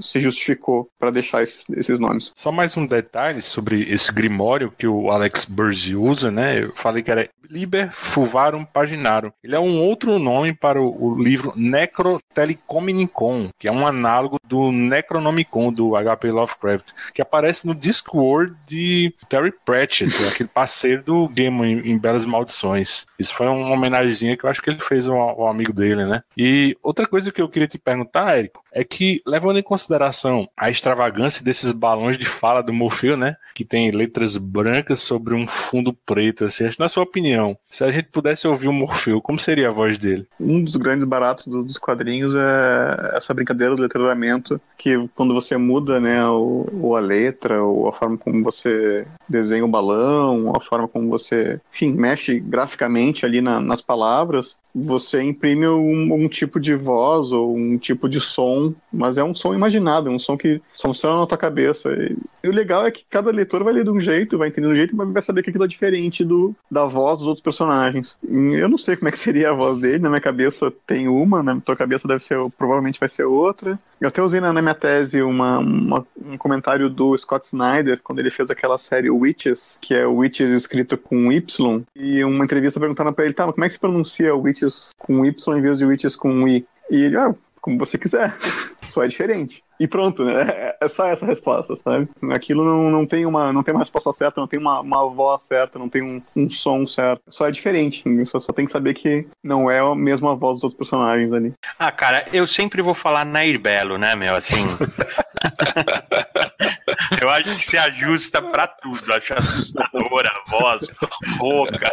se justificou para deixar esses, esses nomes. Só mais um detalhe sobre esse grimório que o Alex Burzi usa, né? Eu falei que era Liber Fulvarum Paginarum. Ele é um outro nome para o, o livro Necrotelecominicon, que é um análogo do Necronomicon do HP Lovecraft, que aparece no Discworld de Terry Pratchett, [laughs] aquele parceiro do Game em, em Belas Maldições. Isso foi uma homenagemzinha que eu acho que ele fez ao, ao amigo dele, né? E outra coisa que eu queria te perguntar, Érico, é que, levando em consideração a extravagância desses balões de fala do Morfeu, né? Que tem letras brancas sobre um fundo preto, assim, na sua opinião, se a gente pudesse ouvir o Morfeu, como seria a voz dele? Um dos grandes baratos do- dos quadrinhos é essa brincadeira do letramento, que quando você muda, né, o, ou a letra, ou a forma como você desenha o balão, ou a forma como você, enfim, mexe graficamente ali na- nas palavras, você imprime um, um tipo de voz ou um tipo de som, mas é um som imaginado, é um som que funciona na tua cabeça. E, e o legal é que cada leitor vai ler de um jeito, vai entender de um jeito, mas vai saber que aquilo é diferente do, da voz dos outros personagens. E eu não sei como é que seria a voz dele, na minha cabeça tem uma, na tua cabeça deve ser, provavelmente vai ser outra. Eu até usei na, na minha tese uma, uma- um comentário do Scott Snyder, quando ele fez aquela série Witches, que é Witches escrito com Y, e uma entrevista perguntando pra ele, tá, mas como é que se pronuncia Witches com Y em vez de Witches com I? E ele, ah, como você quiser. [laughs] Só é diferente. E pronto, né? É só essa resposta, sabe? Aquilo não, não tem uma não tem uma resposta certa, não tem uma, uma voz certa, não tem um, um som certo. Só é diferente. Você só tem que saber que não é a mesma voz dos outros personagens ali. Ah, cara, eu sempre vou falar Nair Belo, né, meu? Assim. [laughs] eu acho que se ajusta pra tudo. Acho assustadora a voz, rouca.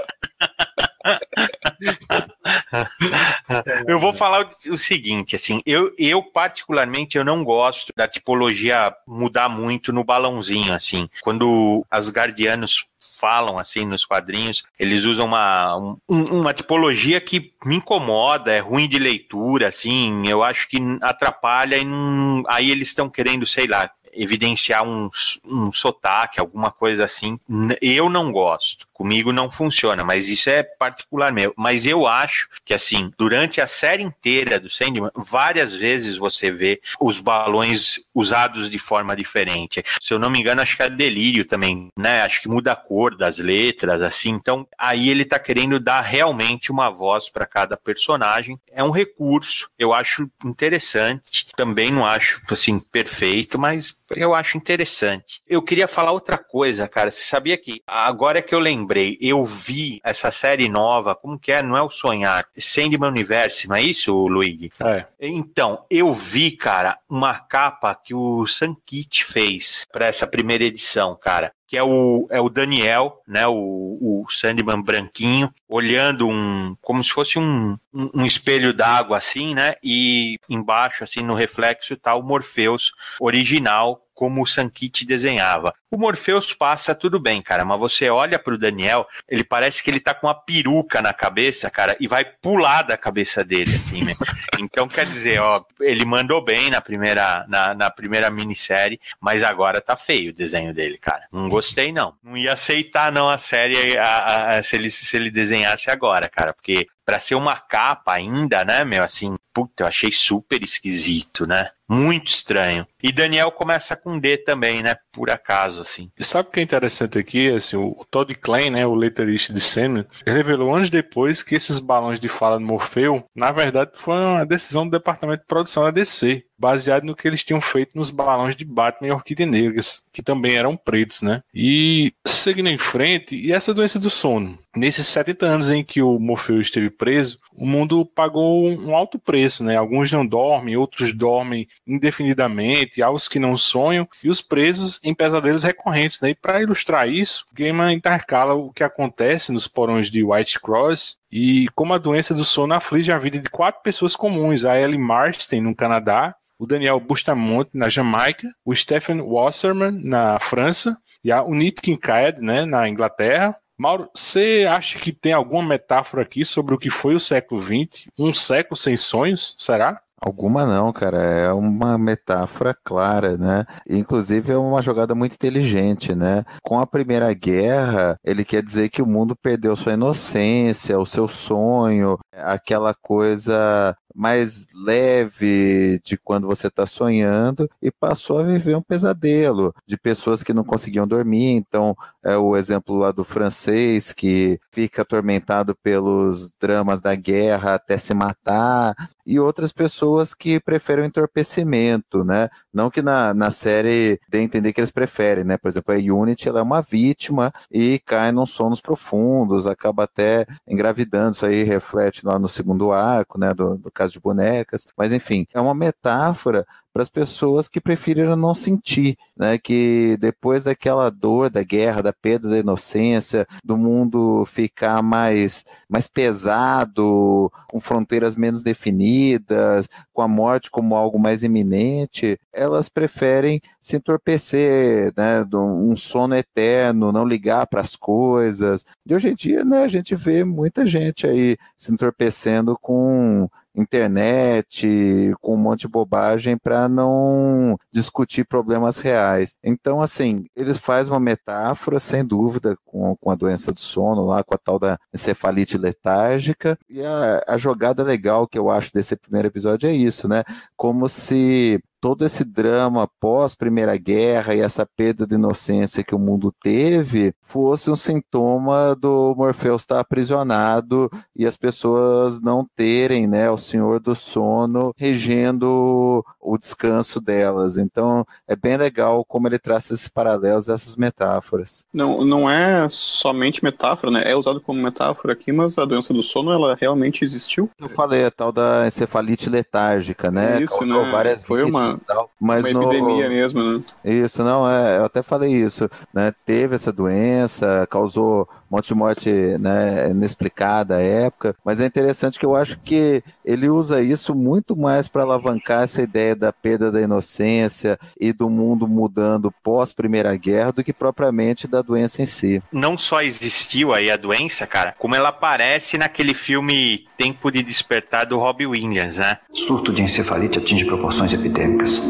Eu vou falar o, seguinte, assim, eu, eu particularmente eu não gosto da tipologia mudar muito no balãozinho, assim. Quando as guardianos falam assim nos quadrinhos, eles usam uma, um, uma tipologia que me incomoda, é ruim de leitura, assim, eu acho que atrapalha e não, aí eles estão querendo, sei lá, evidenciar um, um sotaque, alguma coisa assim. Eu não gosto. Comigo não funciona, mas isso é particular meu. Mas eu acho que, assim, durante a série inteira do Sandman, várias vezes você vê os balões usados de forma diferente. Se eu não me engano, acho que é delírio também, né? Acho que muda a cor das letras, assim. Então, aí ele tá querendo dar realmente uma voz para cada personagem. É um recurso, eu acho interessante. Também não acho, assim, perfeito, mas eu acho interessante. Eu queria falar outra coisa, cara. Você sabia que agora é que eu lembrei, eu vi essa série nova, como que é? Não é o Sonhar, Sandman Universe, não é isso, Luigi? É. Então, eu vi, cara, uma capa que o Sankit fez para essa primeira edição, cara que é o, é o Daniel, né, o, o Sandman branquinho, olhando um, como se fosse um, um, um espelho d'água assim, né, e embaixo, assim, no reflexo, tá o Morpheus original, como o Sankit desenhava. O Morpheus passa tudo bem, cara, mas você olha pro Daniel, ele parece que ele tá com uma peruca na cabeça, cara, e vai pular da cabeça dele, assim, né? [laughs] Então, quer dizer, ó, ele mandou bem na primeira, na, na primeira minissérie, mas agora tá feio o desenho dele, cara. Não gostei, não. Não ia aceitar, não, a série a, a, se, ele, se ele desenhasse agora, cara, porque para ser uma capa ainda, né, meu, assim, puta, eu achei super esquisito, né? Muito estranho. E Daniel começa com D também, né? Por acaso, assim. E sabe o que é interessante aqui? Assim, o Todd Klein, né, o letterista de Sandman, revelou anos depois que esses balões de fala do Morfeu, na verdade, foi uma decisão do departamento de produção da DC baseado no que eles tinham feito nos balões de Batman e Orquídea Negras, que também eram pretos, né? E seguindo em frente, e essa doença do sono? Nesses 70 anos em que o Morfeu esteve preso, o mundo pagou um alto preço, né? Alguns não dormem, outros dormem indefinidamente, há os que não sonham, e os presos em pesadelos recorrentes, né? E para ilustrar isso, Gaiman intercala o que acontece nos porões de White Cross e como a doença do sono aflige a vida de quatro pessoas comuns, a Ellie Marston no Canadá, o Daniel Bustamante na Jamaica, o Stephen Wasserman na França e a Unit Kincaid né, na Inglaterra. Mauro, você acha que tem alguma metáfora aqui sobre o que foi o século XX? Um século sem sonhos? Será? Alguma não, cara. É uma metáfora clara, né? Inclusive é uma jogada muito inteligente, né? Com a Primeira Guerra, ele quer dizer que o mundo perdeu sua inocência, o seu sonho, aquela coisa mais leve de quando você está sonhando e passou a viver um pesadelo de pessoas que não conseguiam dormir. Então, é o exemplo lá do francês que fica atormentado pelos dramas da guerra até se matar e outras pessoas que preferem o entorpecimento, né? Não que na, na série dê a entender que eles preferem, né? Por exemplo, a Unity ela é uma vítima e cai num sonos profundos, acaba até engravidando, isso aí reflete lá no segundo arco, né? Do, do caso de bonecas, mas enfim, é uma metáfora para as pessoas que preferiram não sentir, né? Que depois daquela dor da guerra, da perda da inocência, do mundo ficar mais, mais pesado, com fronteiras menos definidas, com a morte como algo mais iminente, elas preferem se entorpecer, né? Um sono eterno, não ligar para as coisas. E hoje em dia, né? A gente vê muita gente aí se entorpecendo com internet, com um monte de bobagem para não discutir problemas reais. Então, assim, eles fazem uma metáfora, sem dúvida, com, com a doença do sono, lá com a tal da encefalite letárgica. E a, a jogada legal que eu acho desse primeiro episódio é isso, né? Como se todo esse drama pós Primeira Guerra e essa perda de inocência que o mundo teve fosse um sintoma do Morpheus estar aprisionado e as pessoas não terem, né, o Senhor do Sono regendo o descanso delas. Então, é bem legal como ele traz esses paralelos, essas metáforas. Não, não é somente metáfora, né? É usado como metáfora aqui, mas a doença do sono, ela realmente existiu. Eu falei a tal da encefalite letárgica, né? Isso, Causou né? várias Foi uma, tal, mas uma no... epidemia mesmo, né? Isso, não, é, eu até falei isso, né? Teve essa doença, causou monte de morte né, inexplicada à época, mas é interessante que eu acho que ele usa isso muito mais para alavancar essa ideia da perda da inocência e do mundo mudando pós Primeira Guerra do que propriamente da doença em si. Não só existiu aí a doença, cara, como ela aparece naquele filme Tempo de Despertar do Robbie Williams, né? Surto de encefalite atinge proporções epidêmicas.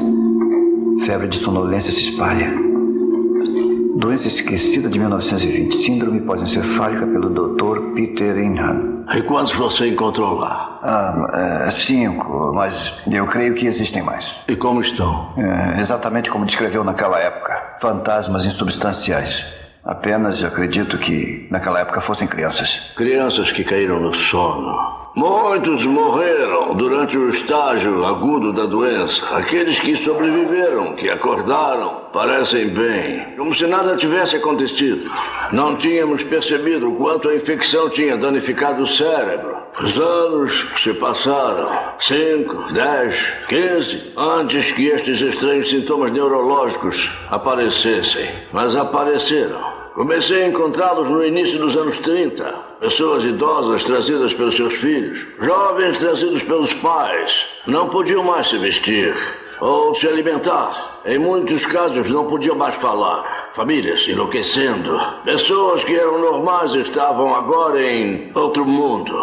Febre de sonolência se espalha. Doença esquecida de 1920. Síndrome pós-encefálica pelo Dr. Peter Inham. E quantos você encontrou lá? Ah, é, cinco, mas eu creio que existem mais. E como estão? É, exatamente como descreveu naquela época. Fantasmas insubstanciais. Apenas acredito que naquela época fossem crianças. Crianças que caíram no sono. Muitos morreram durante o estágio agudo da doença. Aqueles que sobreviveram, que acordaram, parecem bem, como se nada tivesse acontecido. Não tínhamos percebido o quanto a infecção tinha danificado o cérebro. Os anos se passaram. Cinco, dez, quinze, antes que estes estranhos sintomas neurológicos aparecessem. Mas apareceram. Comecei a encontrá-los no início dos anos 30. Pessoas idosas trazidas pelos seus filhos, jovens trazidos pelos pais, não podiam mais se vestir ou se alimentar. Em muitos casos não podiam mais falar. Famílias enlouquecendo. Pessoas que eram normais estavam agora em outro mundo.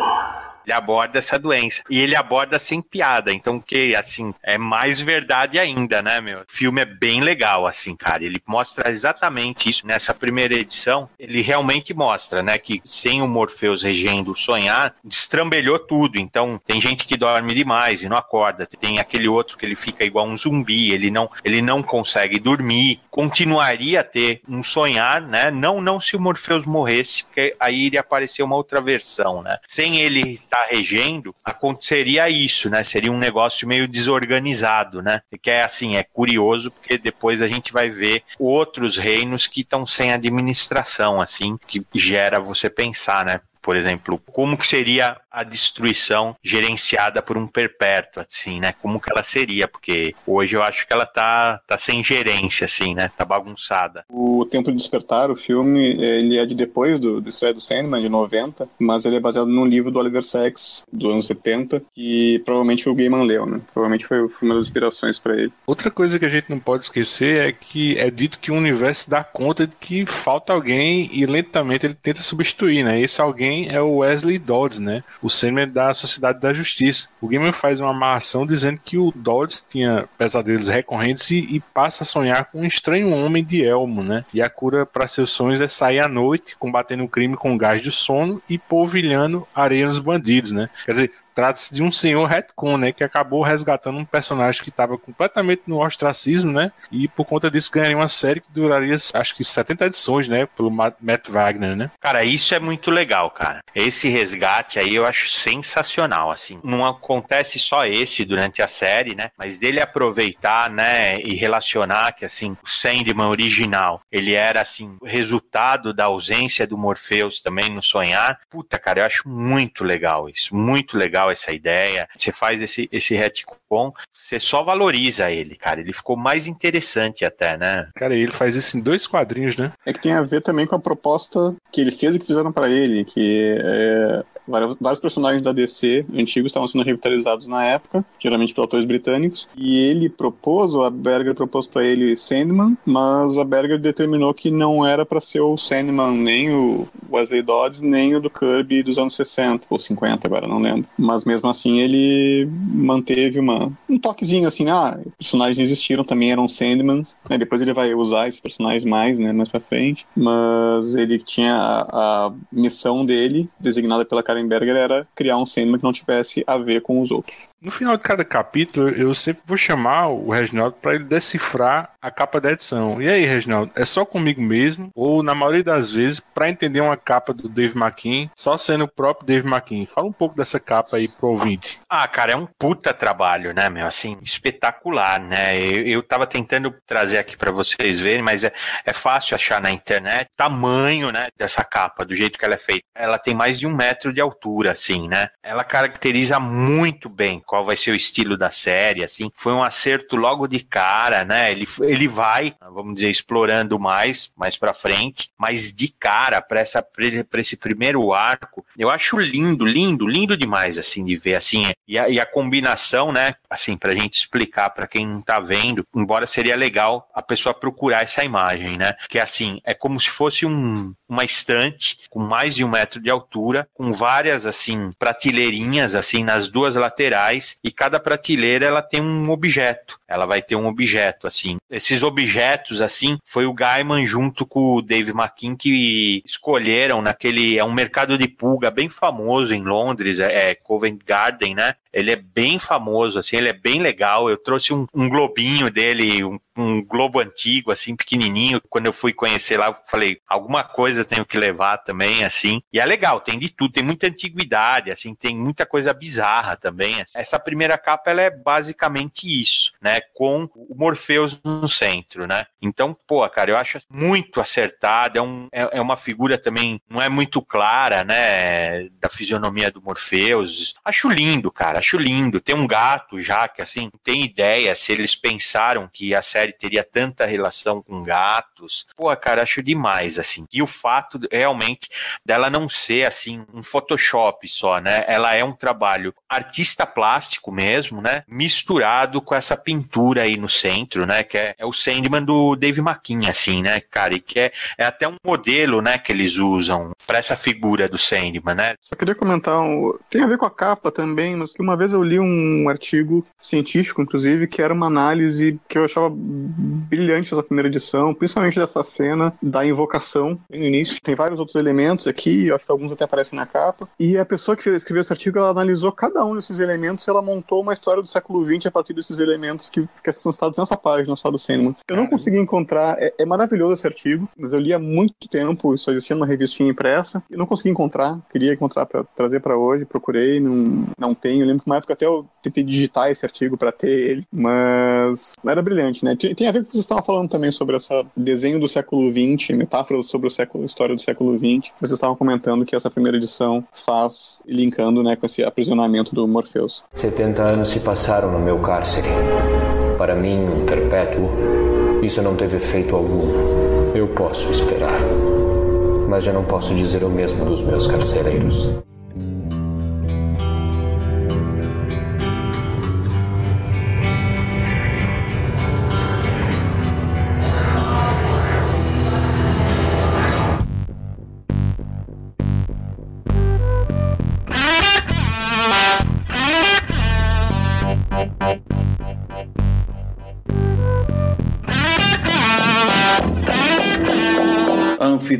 Ele aborda essa doença. E ele aborda sem piada. Então, que, assim, é mais verdade ainda, né, meu? O filme é bem legal, assim, cara. Ele mostra exatamente isso. Nessa primeira edição, ele realmente mostra, né, que sem o Morpheus regendo sonhar, destrambelhou tudo. Então, tem gente que dorme demais e não acorda. Tem aquele outro que ele fica igual um zumbi, ele não, ele não consegue dormir. Continuaria a ter um sonhar, né? Não, não se o Morpheus morresse, porque aí iria aparecer uma outra versão, né? Sem ele estar regendo, aconteceria isso, né? Seria um negócio meio desorganizado, né? Que é assim, é curioso, porque depois a gente vai ver outros reinos que estão sem administração, assim, que gera você pensar, né? Por exemplo, como que seria a destruição gerenciada por um perpétuo, assim, né? Como que ela seria? Porque hoje eu acho que ela tá, tá sem gerência, assim, né? Tá bagunçada. O Tempo de Despertar, o filme, ele é de depois do, do estreia do Sandman, de 90, mas ele é baseado num livro do Oliver Sacks, dos anos 70, que provavelmente o Gaiman leu, né? Provavelmente foi uma das inspirações para ele. Outra coisa que a gente não pode esquecer é que é dito que o universo dá conta de que falta alguém e lentamente ele tenta substituir, né? Esse alguém é o Wesley Dodds, né? O Sandman da Sociedade da Justiça. O Gaiman faz uma amarração dizendo que o Dodds tinha pesadelos recorrentes e, e, passa a sonhar com um estranho homem de elmo, né? E a cura para seus sonhos é sair à noite, combatendo o crime com gás de sono e polvilhando areia nos bandidos, né? Quer dizer, trata-se de um senhor retcon, né, que acabou resgatando um personagem que estava completamente no ostracismo, né, e por conta disso ganharia uma série que duraria, acho que 70 edições, né, pelo Matt Wagner, né. Cara, isso é muito legal, cara. Esse resgate aí eu acho sensacional, assim. Não acontece só esse durante a série, né, mas dele aproveitar, né, e relacionar que, assim, o Sandman original, ele era, assim, resultado da ausência do Morpheus também no sonhar. Puta, cara, eu acho muito legal isso, muito legal essa ideia. Você faz esse, esse retcon, você só valoriza ele, cara. Ele ficou mais interessante até, né? Cara, ele faz isso em dois quadrinhos, né? É que tem a ver também com a proposta que ele fez e que fizeram para ele, que é vários personagens da DC antigos estavam sendo revitalizados na época, geralmente por autores britânicos, e ele propôs, ou a Berger propôs para ele Sandman, mas a Berger determinou que não era para ser o Sandman, nem o Wesley Dodds, nem o do Kirby dos anos 60, ou 50 agora, não lembro. Mas mesmo assim ele manteve uma, um toquezinho assim, ah, personagens existiram, também eram Sandmans, né? depois ele vai usar esses personagens mais, né, mais pra frente, mas ele tinha a, a missão dele, designada pela Karen Arenberger era criar um Sandman que não tivesse a ver com os outros. No final de cada capítulo, eu sempre vou chamar o Reginaldo para ele decifrar a capa da edição. E aí, Reginaldo, é só comigo mesmo? Ou, na maioria das vezes, para entender uma capa do Dave McKean, só sendo o próprio Dave McKean? Fala um pouco dessa capa aí pro ouvinte. Ah, cara, é um puta trabalho, né, meu? Assim, espetacular, né? Eu, eu tava tentando trazer aqui para vocês verem, mas é, é fácil achar na internet tamanho, né, dessa capa, do jeito que ela é feita. Ela tem mais de um metro de altura, assim, né? Ela caracteriza muito bem qual vai ser o estilo da série, assim. Foi um acerto logo de cara, né? Ele, ele vai, vamos dizer, explorando mais, mais para frente, mas de cara para essa para esse primeiro arco, eu acho lindo, lindo, lindo demais assim de ver assim. E a, e a combinação, né, assim, pra gente explicar para quem não tá vendo, embora seria legal a pessoa procurar essa imagem, né? Que assim, é como se fosse um uma estante com mais de um metro de altura, com várias assim prateleirinhas assim nas duas laterais e cada prateleira ela tem um objeto. Ela vai ter um objeto assim. Esses objetos assim foi o Gaiman junto com o Dave McKean que escolheram naquele é um mercado de pulga bem famoso em Londres, é, é Covent Garden, né? Ele é bem famoso, assim, ele é bem legal. Eu trouxe um, um globinho dele, um, um, globo antigo, assim, pequenininho. Quando eu fui conhecer lá, falei, alguma coisa eu tenho que levar também, assim. E é legal, tem de tudo, tem muita antiguidade, assim, tem muita coisa bizarra também. Essa primeira capa, ela é basicamente isso, né? Com o Morpheus no centro, né? Então, pô, cara, eu acho muito acertado. É, um, é, é uma figura também, não é muito clara, né? Da fisionomia do Morpheus. Acho lindo, cara acho lindo. Tem um gato já que, assim, tem ideia se eles pensaram que a série teria tanta relação com Pô, cara, acho demais, assim. E o fato, realmente, dela não ser, assim, um Photoshop só, né? Ela é um trabalho artista plástico mesmo, né? Misturado com essa pintura aí no centro, né? Que é, é o Sandman do Dave McKean, assim, né, cara? E que é, é até um modelo, né, que eles usam para essa figura do Sandman, né? Só queria comentar, um... tem a ver com a capa também, mas que uma vez eu li um artigo científico, inclusive, que era uma análise que eu achava brilhante essa primeira edição, principalmente dessa cena da invocação no início. Tem vários outros elementos aqui, acho que alguns até aparecem na capa. E a pessoa que escreveu esse artigo, ela analisou cada um desses elementos e ela montou uma história do século XX a partir desses elementos que, que são citados nessa página só do Sandman. Eu não consegui encontrar, é, é, maravilhoso esse artigo, mas eu li há muito tempo, só existia numa revistinha impressa, e não consegui encontrar, queria encontrar para trazer para hoje, procurei, não, não tenho, lembro que uma época até eu tentei digitar esse artigo para ter ele, mas era brilhante, né? Tem, a ver com o que vocês estavam falando também sobre esse desenho do século XX, metáforas sobre o século, história do século XX. Vocês estavam comentando que essa primeira edição faz linkando, né, com esse aprisionamento do Morpheus. 70 anos se passaram no meu cárcere. Para mim, um perpétuo, isso não teve efeito algum. Eu posso esperar. Mas já não posso dizer o mesmo dos meus carcereiros.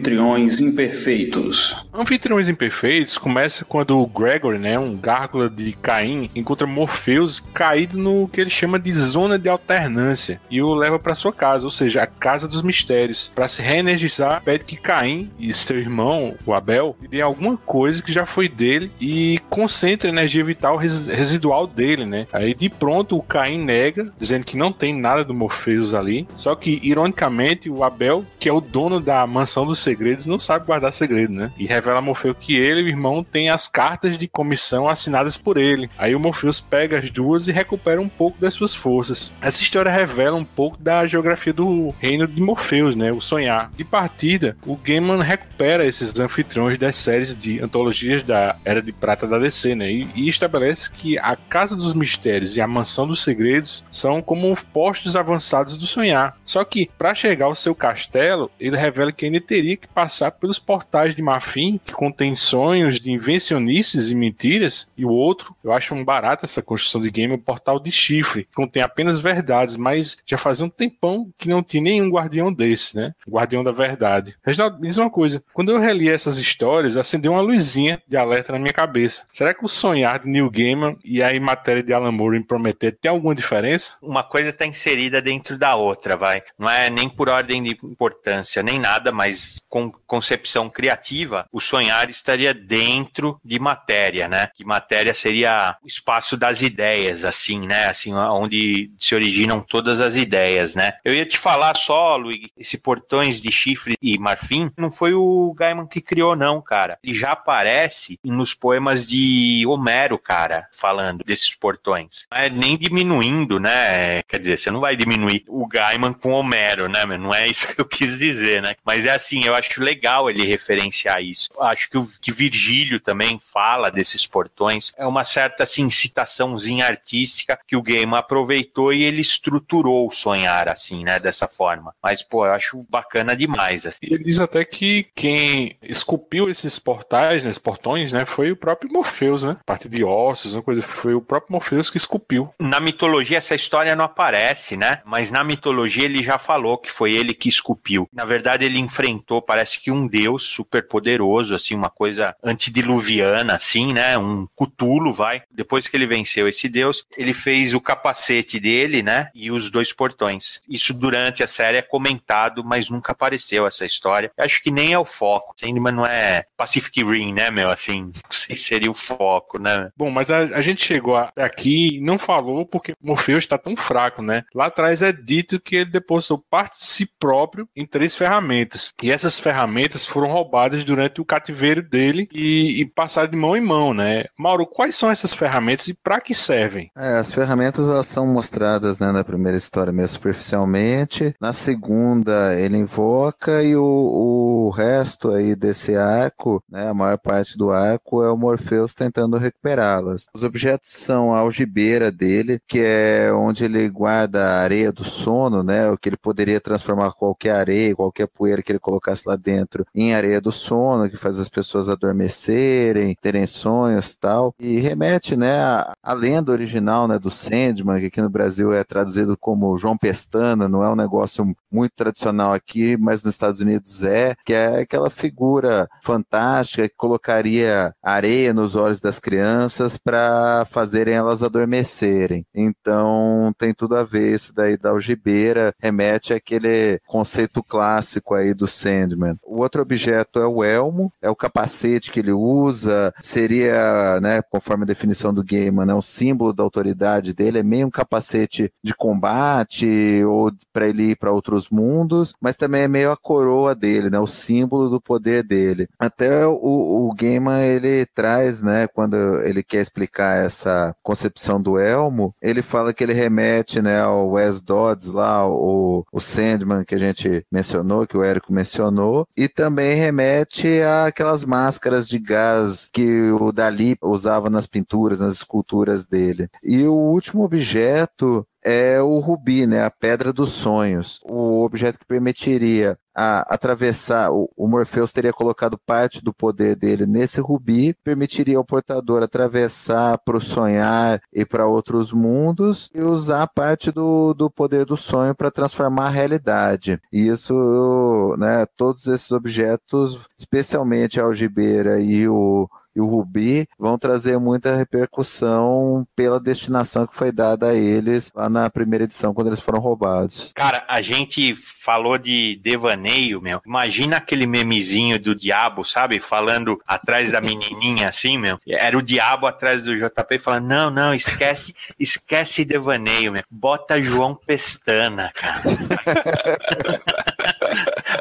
Anfitriões Imperfeitos. Anfitriões Imperfeitos começa quando o Gregory, né, um gárgula de Caim, encontra Morpheus caído no que ele chama de zona de alternância e o leva para sua casa, ou seja, a casa dos mistérios. Para se reenergizar, pede que Caim e seu irmão, o Abel, dêem alguma coisa que já foi dele e concentre a energia vital residual dele, né? Aí de pronto o Caim nega, dizendo que não tem nada do Morpheus ali. Só que ironicamente o Abel, que é o dono da mansão dos segredos, não sabe guardar segredo, né? E revela a Morfeu que ele e o irmão têm as cartas de comissão assinadas por ele. Aí o Morpheus pega as duas e recupera um pouco das suas forças. Essa história revela um pouco da geografia do reino de Morpheus, né? O sonhar. De partida, o Gaiman recupera esses anfitriões das séries de antologias da Era de Prata da DC, né? E, e estabelece que a Casa dos Mistérios e a Mansão dos Segredos são como postos avançados do sonhar. Só que, para chegar ao seu castelo, ele revela que ainda teria que passar pelos portais de Marfim que contém sonhos de invencionices e mentiras, e o outro, eu acho um barato essa construção de game, o Portal de Chifre, que contém apenas verdades, mas já fazia um tempão que não tinha nenhum guardião desse, né? Guardião da verdade. Reginaldo, me diz uma coisa, quando eu reli essas histórias, acendeu uma luzinha de alerta na minha cabeça. Será que o sonhar de Neil Gaiman e a matéria de Alan Moore em Prometer tem alguma diferença? Uma coisa está inserida dentro da outra, vai. Não é nem por ordem de importância, nem nada, mas com concepção criativa, o sonhar estaria dentro de matéria, né? Que matéria seria o espaço das ideias, assim, né? Assim, onde se originam todas as ideias, né? Eu ia te falar só, Luiz, esse portões de chifre e marfim, não foi o Gaiman que criou, não, cara. Ele já aparece nos poemas de Homero, cara, falando desses portões. Não é nem diminuindo, né? Quer dizer, você não vai diminuir o Gaiman com Homero, né? Não é isso que eu quis dizer, né? Mas é assim, eu acho legal ele referenciar isso. Acho que o que Virgílio também fala desses portões é uma certa assim, citaçãozinha artística que o Gaiman aproveitou e ele estruturou o sonhar assim, né? Dessa forma. Mas, pô, eu acho bacana demais. Assim. Ele diz até que quem esculpiu esses portais, né, esses portões, né, foi o próprio Morpheus, né? Parte de ossos, uma coisa, foi o próprio Morpheus que esculpiu. Na mitologia essa história não aparece, né? Mas na mitologia ele já falou que foi ele que esculpiu. Na verdade ele enfrentou, parece que um deus super poderoso, assim, uma coisa antediluviana, assim, né? Um cutulo, vai. Depois que ele venceu esse deus, ele fez o capacete dele, né? E os dois portões. Isso durante a série é comentado, mas nunca apareceu essa história. Eu acho que nem é o foco. Sandman não é Pacific Rim, né, meu? Assim, [laughs] não sei se seria o foco, né? Bom, mas a, a gente chegou aqui e não falou porque Morpheus está tão fraco, né? Lá atrás é dito que ele depositou parte de si próprio em três ferramentas. E essas ferramentas foram roubadas durante o cativeiro dele e, e passaram de mão em mão, né? Mauro, quais são essas ferramentas e para que servem? É, as ferramentas elas são mostradas né, na primeira história meio superficialmente. Na segunda ele invoca e o, o resto aí desse arco, né, a maior parte do arco é o Morpheus tentando recuperá-las. Os objetos são a algibeira dele, que é onde ele guarda a areia do sono, né, o que ele poderia transformar qualquer areia, qualquer poeira que ele colocasse lá dentro em areia do sono, que faz as pessoas adormecerem, terem sonhos tal, e remete, né, à, à lenda original, né, do Sandman, que aqui no Brasil é traduzido como João Pestana, não é um negócio muito tradicional aqui, mas nos Estados Unidos é, que é aquela figura fantástica que colocaria areia nos olhos das crianças para fazerem elas adormecerem. Então tem tudo a ver isso daí da algibeira, remete àquele conceito clássico aí do Sandman. O outro objeto é o elmo, é o capacete que ele usa, seria, né, conforme a definição do Gaiman, né, o símbolo da autoridade dele, é meio um capacete de combate ou para ele ir para outros mundos, mas também é meio a coroa dele, né, o símbolo do poder dele. Até o, o Gaiman ele traz, né, quando ele quer explicar essa concepção do elmo, ele fala que ele remete, né, ao Wes Dodds lá, o, o Sandman que a gente mencionou, que o Érico mencionou, e também remete àquelas máscaras de gás que o Dali usava nas pinturas, nas esculturas dele. E o último objeto é o rubi, né, a pedra dos sonhos. O objeto que permitiria a, atravessar, o, o Morpheus teria colocado parte do poder dele nesse rubi, permitiria ao portador atravessar para o sonhar e para outros mundos e usar parte do, do poder do sonho para transformar a realidade. E isso, né, todos esses objetos, especialmente a algibeira e o e o Rubi vão trazer muita repercussão pela destinação que foi dada a eles lá na primeira edição, quando eles foram roubados. Cara, a gente falou de devaneio, meu. Imagina aquele memezinho do diabo, sabe? Falando atrás da menininha assim, meu. Era o diabo atrás do JP falando: não, não, esquece, esquece devaneio, meu. Bota João Pestana, cara. [laughs]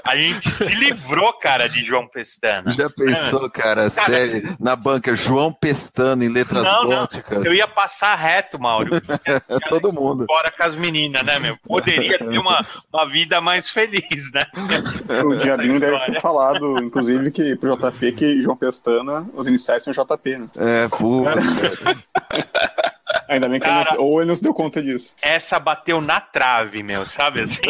a gente se livrou, cara, de João Pestana. Já pensou, cara, cara sério, na banca, João Pestana em letras não, góticas? Não, eu ia passar reto, Mauro. [laughs] Todo mundo. Bora com as meninas, né, meu? Poderia ter uma, uma vida mais feliz, né? O Diabinho deve ter falado, inclusive, que pro JP que João Pestana, os iniciais são JP, né? É, pô. Ainda bem que Cara, ele não, ou ele não se deu conta disso. Essa bateu na trave, meu, sabe assim? [laughs]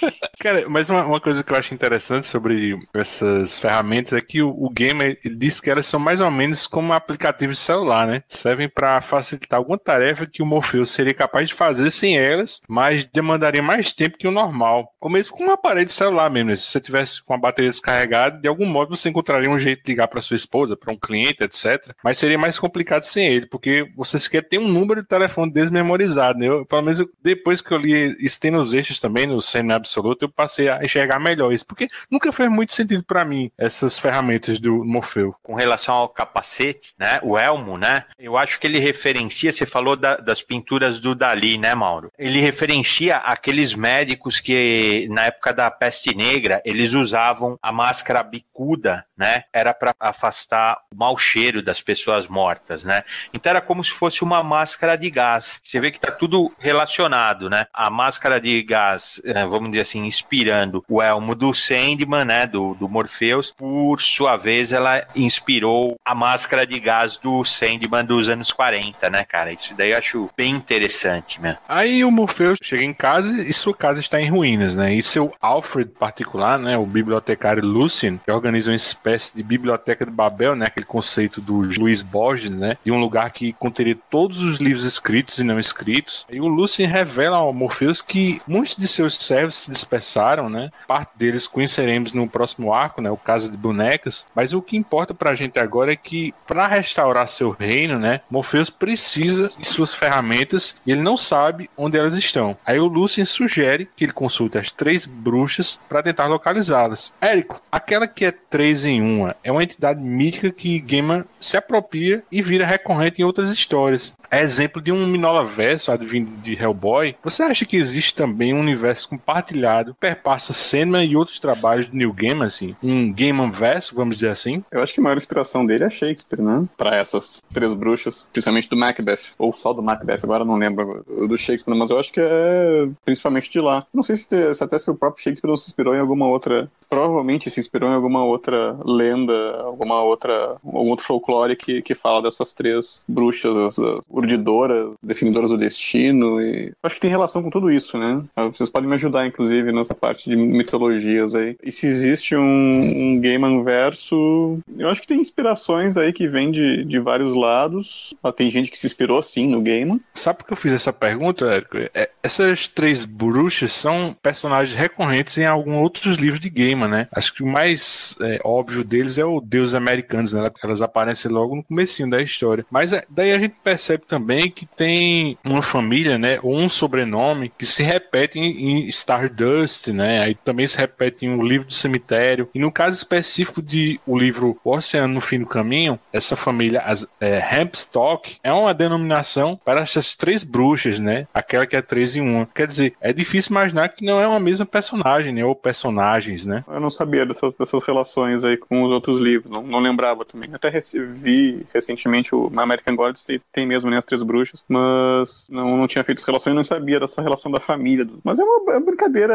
[laughs] Cara, mas uma, uma, coisa que eu acho interessante sobre essas ferramentas é que o, o gamer disse que elas são mais ou menos como aplicativos celular, né? Servem para facilitar alguma tarefa que o Morpheus seria capaz de fazer sem elas, mas demandaria mais tempo que o normal. Ou mesmo com um aparelho celular mesmo. Né? Se você tivesse com a bateria descarregada, de algum modo você encontraria um jeito de ligar para sua esposa, para um cliente, etc. Mas seria mais complicado sem ele, porque você sequer tem um número de telefone desmemorizado. Né? Eu, pelo menos eu, depois que eu li isso tem nos eixos também, no Semi Absoluto, eu passei a enxergar melhor isso, porque nunca fez muito sentido para mim essas ferramentas do Morfeu. Com relação ao capacete, né, o elmo, né, eu acho que ele referencia, você falou da, das pinturas do Dali, né, Mauro? Ele referencia aqueles médicos que na época da peste negra, eles usavam a máscara bicuda, né? Era para afastar o mau cheiro das pessoas mortas, né? Então era como se fosse uma máscara de gás. Você vê que tá tudo relacionado, né? A máscara de gás, eh, vamos dizer assim, inspirando o elmo do Sandman, né? Do, do Morpheus. Por sua vez, ela inspirou a máscara de gás do Sandman dos anos 40, né, cara? Isso daí eu acho bem interessante, né? Aí o Morpheus chega em casa e sua casa está em ruínas, né? E seu Alfred particular, né? O bibliotecário Lucien, que organiza uma espécie de biblioteca de Babel, né? Aquele conceito do Luiz Borges, né? De um lugar que conteria todos os livros escritos e não escritos. E o Lucien revela ao Morpheus que muitos de seus servos se dispersaram, né? Parte deles conheceremos no próximo arco, né? O Casa de Bonecas. Mas o que importa pra gente agora é que para restaurar seu reino, né? Morpheus precisa de suas ferramentas e ele não sabe onde elas estão. Aí o Lucien sugere que ele consulte as três bruxas para tentar localizá-las. Érico, aquela que é três em uma é uma entidade mítica que Gaiman se apropria e vira recorrente em outras histórias é exemplo de um Minola Verso, advindo de Hellboy, você acha que existe também um universo compartilhado, perpassa Sandman e outros trabalhos do Neil Gaiman, assim? Um Gaiman verso, vamos dizer assim? Eu acho que a maior inspiração dele é Shakespeare, né? Pra essas três bruxas, principalmente do Macbeth, ou só do Macbeth, agora não lembro do Shakespeare, mas eu acho que é principalmente de lá. Não sei se, se até se o próprio Shakespeare não se inspirou em alguma outra provavelmente se inspirou em alguma outra lenda, alguma outra, algum outro folclore que, que fala dessas três bruxas, as urdidoras, definidoras do destino. E acho que tem relação com tudo isso, né? Vocês podem me ajudar, inclusive, nessa parte de mitologias aí. E se existe um, um Gaiman verso, eu acho que tem inspirações aí que vêm de, de vários lados. Tem gente que se inspirou sim no Gaiman. Sabe por que eu fiz essa pergunta, Érico? É, essas três bruxas são personagens recorrentes em alguns outros livros de Gaiman né? Acho que o mais é, óbvio deles é o Deus Americanos, né? Elas aparecem logo no comecinho da história. Mas é, daí a gente percebe também que tem uma família, né? Ou um sobrenome que se repete em, em Stardust, né? Aí também se repete em O Livro do Cemitério. E no caso específico de o livro O Oceano no Fim do Caminho, essa família, as é, Hempstock, é uma denominação para essas três bruxas, né? Aquela que é três em uma. Quer dizer, é difícil imaginar que não é uma mesma personagem, né? Ou personagens, né? Eu não sabia dessas, dessas relações aí com os outros livros, não, não lembrava também. Até vi recentemente o American Gods, tem mesmo né, as Três Bruxas, mas não, não tinha feito relações e não sabia dessa relação da família. Mas é uma, é uma brincadeira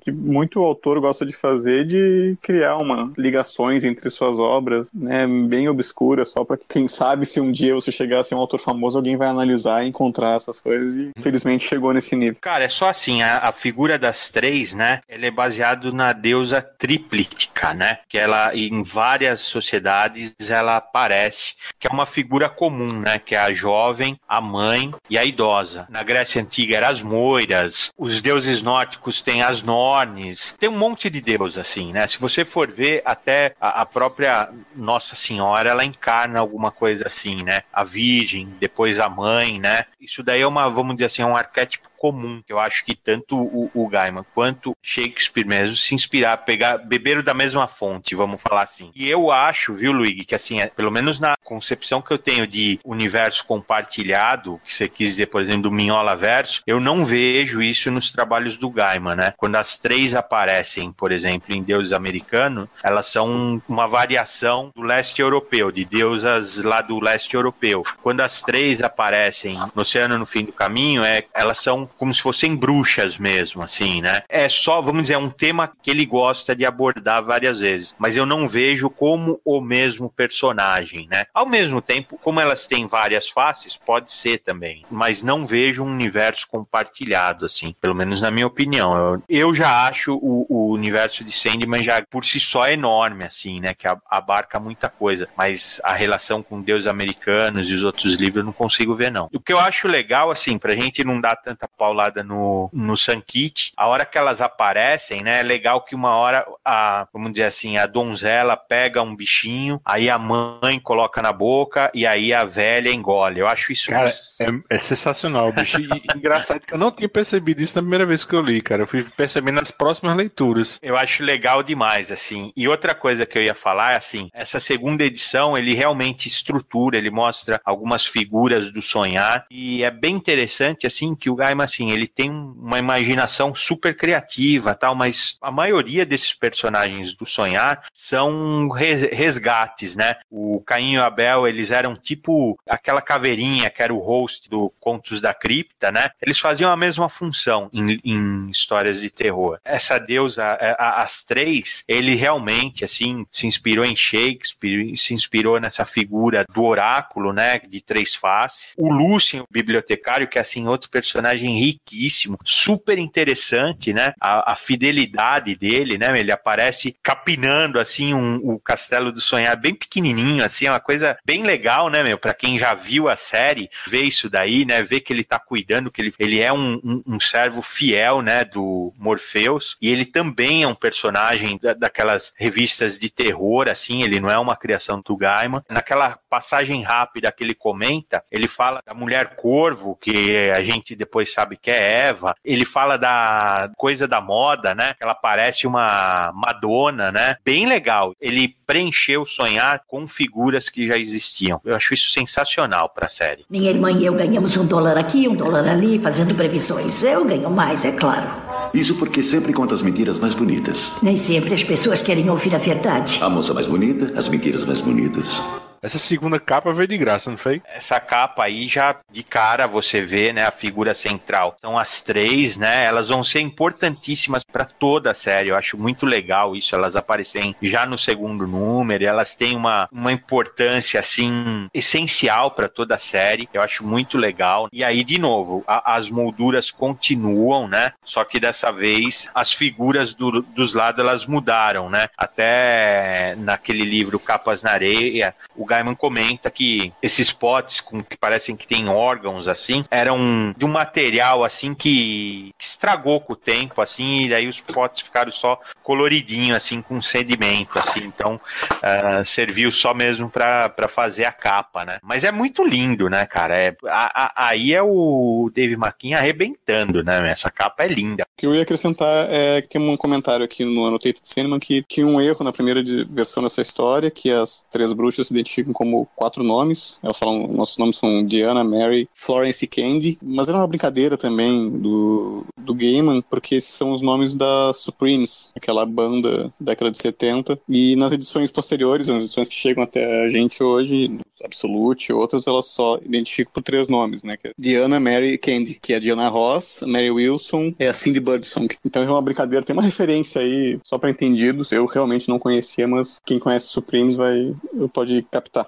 que muito autor gosta de fazer, de criar uma ligações entre suas obras, né, bem obscuras, só para quem sabe se um dia você chegar a ser um autor famoso, alguém vai analisar e encontrar essas coisas e infelizmente chegou nesse nível. Cara, é só assim, a, a figura das três, né, ele é baseado na deusa tríplica, né? Que ela em várias sociedades ela aparece, que é uma figura comum, né? Que é a jovem, a mãe e a idosa. Na Grécia antiga eram as moiras, os deuses nórdicos têm as nornes, tem um monte de deus assim, né? Se você for ver até a, a própria Nossa Senhora, ela encarna alguma coisa assim, né? A Virgem, depois a mãe, né? Isso daí é uma, vamos dizer assim, um arquétipo comum. Eu acho que tanto o, o Gaiman quanto Shakespeare mesmo se inspirar, pegar, beberam da mesma fonte, vamos falar assim. E eu acho, viu, Luigi, que assim, é, pelo menos na concepção que eu tenho de universo compartilhado, que você quis dizer, por exemplo, do Minhola Verso, eu não vejo isso nos trabalhos do Gaiman, né? Quando as três aparecem, por exemplo, em Deuses Americano, elas são uma variação do leste europeu, de deusas lá do leste europeu. Quando as três aparecem no Oceano no Fim do Caminho, é, elas são como se fossem bruxas mesmo, assim, né? É só, vamos dizer, é um tema que ele gosta de abordar várias vezes, mas eu não vejo como o mesmo personagem, né? Ao mesmo tempo, como elas têm várias faces, pode ser também, mas não vejo um universo compartilhado, assim, pelo menos na minha opinião. Eu, eu já acho o, o, universo de Sandman já por si só enorme, assim, né? Que abarca muita coisa, mas a relação com deuses americanos e os outros livros eu não consigo ver, não. O que eu acho legal, assim, pra gente não dar tanta paulada no, no Sankit, a hora que elas aparecem, né? É legal que uma hora a, vamos dizer assim, a donzela pega um bichinho, aí a mãe coloca na boca e aí a velha engole. Eu acho isso. Cara, é, é sensacional, bicho. E, engraçado que eu não tinha percebido isso na primeira vez que eu li, cara. Eu fui percebendo nas próximas leituras. Eu acho legal demais, assim. E outra coisa que eu ia falar é assim: essa segunda edição ele realmente estrutura, ele mostra algumas figuras do sonhar e é bem interessante, assim, que o Gaiman, assim, ele tem uma imaginação super criativa, tal, mas a maioria desses personagens do sonhar são resgates, né? O Caim e o Abel, eles eram tipo aquela caveirinha que era o host do Contos da Cripta, né? Eles faziam a mesma função em, em histórias de terror. Essa deusa, é, as três, ele realmente, assim, se inspirou em Shakespeare, se inspirou nessa figura do oráculo, né? De três faces. O Lúcio, o bibliotecário, que é, assim, outro personagem riquíssimo, super interessante, né? A, a fidelidade dele, né? Ele aparece capinando, assim, um, o Castelo do Sonhar bem pequenininho, assim, é uma coisa bem legal, né, meu? Pra quem já viu a série, vê isso daí, né? Vê que ele tá cuidando, que ele, ele é um, um, um servo fiel, né, do Morpheus, e ele também é um personagem da, daquelas revistas de terror, assim, ele não é uma criação do Gaiman. Naquela passagem rápida que ele comenta, ele fala da mulher corvo, que a gente depois sabe que é Eva, ele fala da coisa da moda, né, ela parece uma Madonna, né, bem legal. Ele preencheu o sonhar com figuras que já existiam. Eu acho isso sensacional para a série. Minha irmã e eu ganhamos um dólar aqui, um dólar ali, fazendo previsões. Eu ganho mais, é claro. Isso porque sempre conta as mentiras mais bonitas. Nem sempre as pessoas querem ouvir a verdade. A moça mais bonita, as mentiras mais bonitas. Essa segunda capa veio de graça, não foi? Essa capa aí já de cara você vê, né, a figura central. São as três, né? Elas vão ser importantíssimas para toda a série. Eu acho muito legal isso. Elas aparecem já no segundo número. Elas têm uma, uma importância assim essencial para toda a série. Eu acho muito legal. E aí de novo, a, as molduras continuam, né? Só que dessa vez as figuras do, dos lados elas mudaram, né? Até naquele livro Capas na Areia, o Gaiman comenta que esses potes com que parecem que tem órgãos assim, eram de um material assim que, que estragou com o tempo assim, e daí os potes ficaram só coloridinho assim com sedimento assim, então uh, serviu só mesmo para fazer a capa, né? Mas é muito lindo, né, cara? É, a, a, aí é o Dave McKean arrebentando, né? Essa capa é linda. O que eu ia acrescentar é que tem um comentário aqui no Annotated Cinema que tinha um erro na primeira versão dessa história, que as três bruxas se identificam como quatro nomes. Elas falam, nossos nomes são Diana, Mary, Florence e Candy. Mas era uma brincadeira também do, do Gaiman, porque esses são os nomes da Supremes, aquela banda da década de 70. E nas edições posteriores, nas edições que chegam até a gente hoje, Absolute e outras, elas só identificam por três nomes, né? É Diana, Mary e Candy, que é Diana Ross, Mary Wilson e a Cindy Birdsong. Então é uma brincadeira, tem uma referência aí só para entendidos. Eu realmente não conhecia, mas quem conhece Supremes vai pode captar. I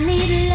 need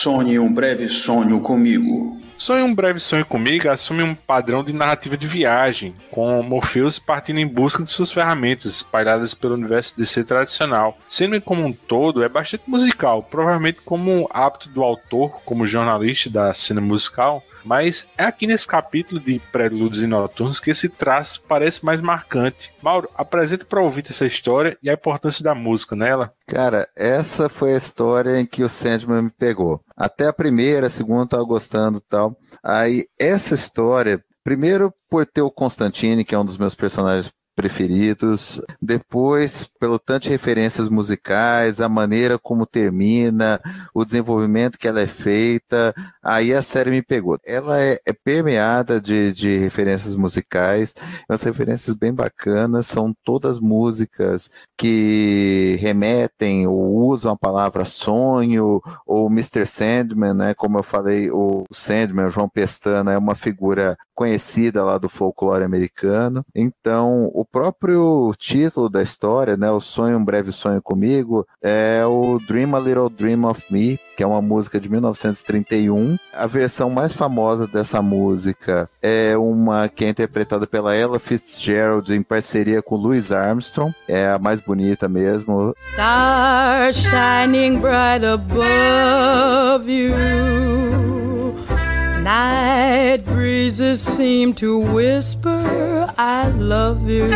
Sonhe um breve sonho comigo. Sonhe um breve sonho comigo assume um padrão de narrativa de viagem, com Morpheus partindo em busca de suas ferramentas espalhadas pelo universo DC tradicional. Sendo como um todo, é bastante musical, provavelmente como hábito do autor, como jornalista da cena musical, mas é aqui nesse capítulo de Prelúdios e Noturnos que esse traço parece mais marcante. Mauro, apresenta para ouvir essa história e a importância da música nela. Cara, essa foi a história em que o Sandman me pegou. Até a primeira, a segunda eu tava gostando e tal. Aí, essa história, primeiro por ter o Constantine, que é um dos meus personagens preferidos. Depois, pelo tanto de referências musicais, a maneira como termina, o desenvolvimento que ela é feita, aí a série me pegou. Ela é, é permeada de, de referências musicais, umas referências bem bacanas, são todas músicas que remetem ou usam a palavra sonho, ou Mr. Sandman, né? Como eu falei, o Sandman, o João Pestana, é uma figura conhecida lá do folclore americano. Então, o próprio título da história, né, O Sonho, um Breve Sonho Comigo, é o Dream a Little Dream of Me, que é uma música de 1931. A versão mais famosa dessa música é uma que é interpretada pela Ella Fitzgerald em parceria com Louis Armstrong. É a mais bonita mesmo. Stars shining bright above you. Night breezes seem to whisper, I love you.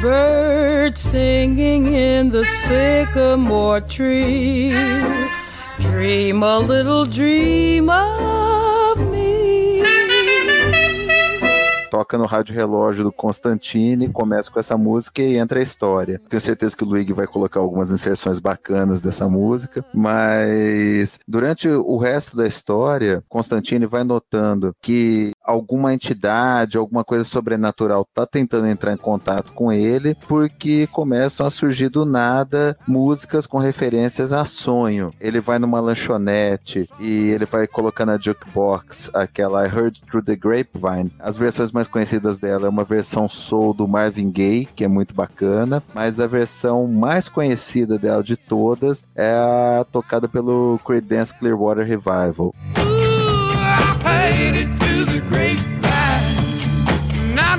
Birds singing in the sycamore tree. Dream a little dream of toca no rádio relógio do Constantine, começa com essa música e entra a história. Tenho certeza que o Luigi vai colocar algumas inserções bacanas dessa música, mas durante o resto da história, Constantine vai notando que alguma entidade, alguma coisa sobrenatural tá tentando entrar em contato com ele, porque começam a surgir do nada músicas com referências a sonho. Ele vai numa lanchonete e ele vai colocar na jukebox aquela I Heard Through the Grapevine. As versões mais conhecidas dela é uma versão soul do Marvin Gaye, que é muito bacana, mas a versão mais conhecida dela de todas é a tocada pelo Creedence Clearwater Revival. Not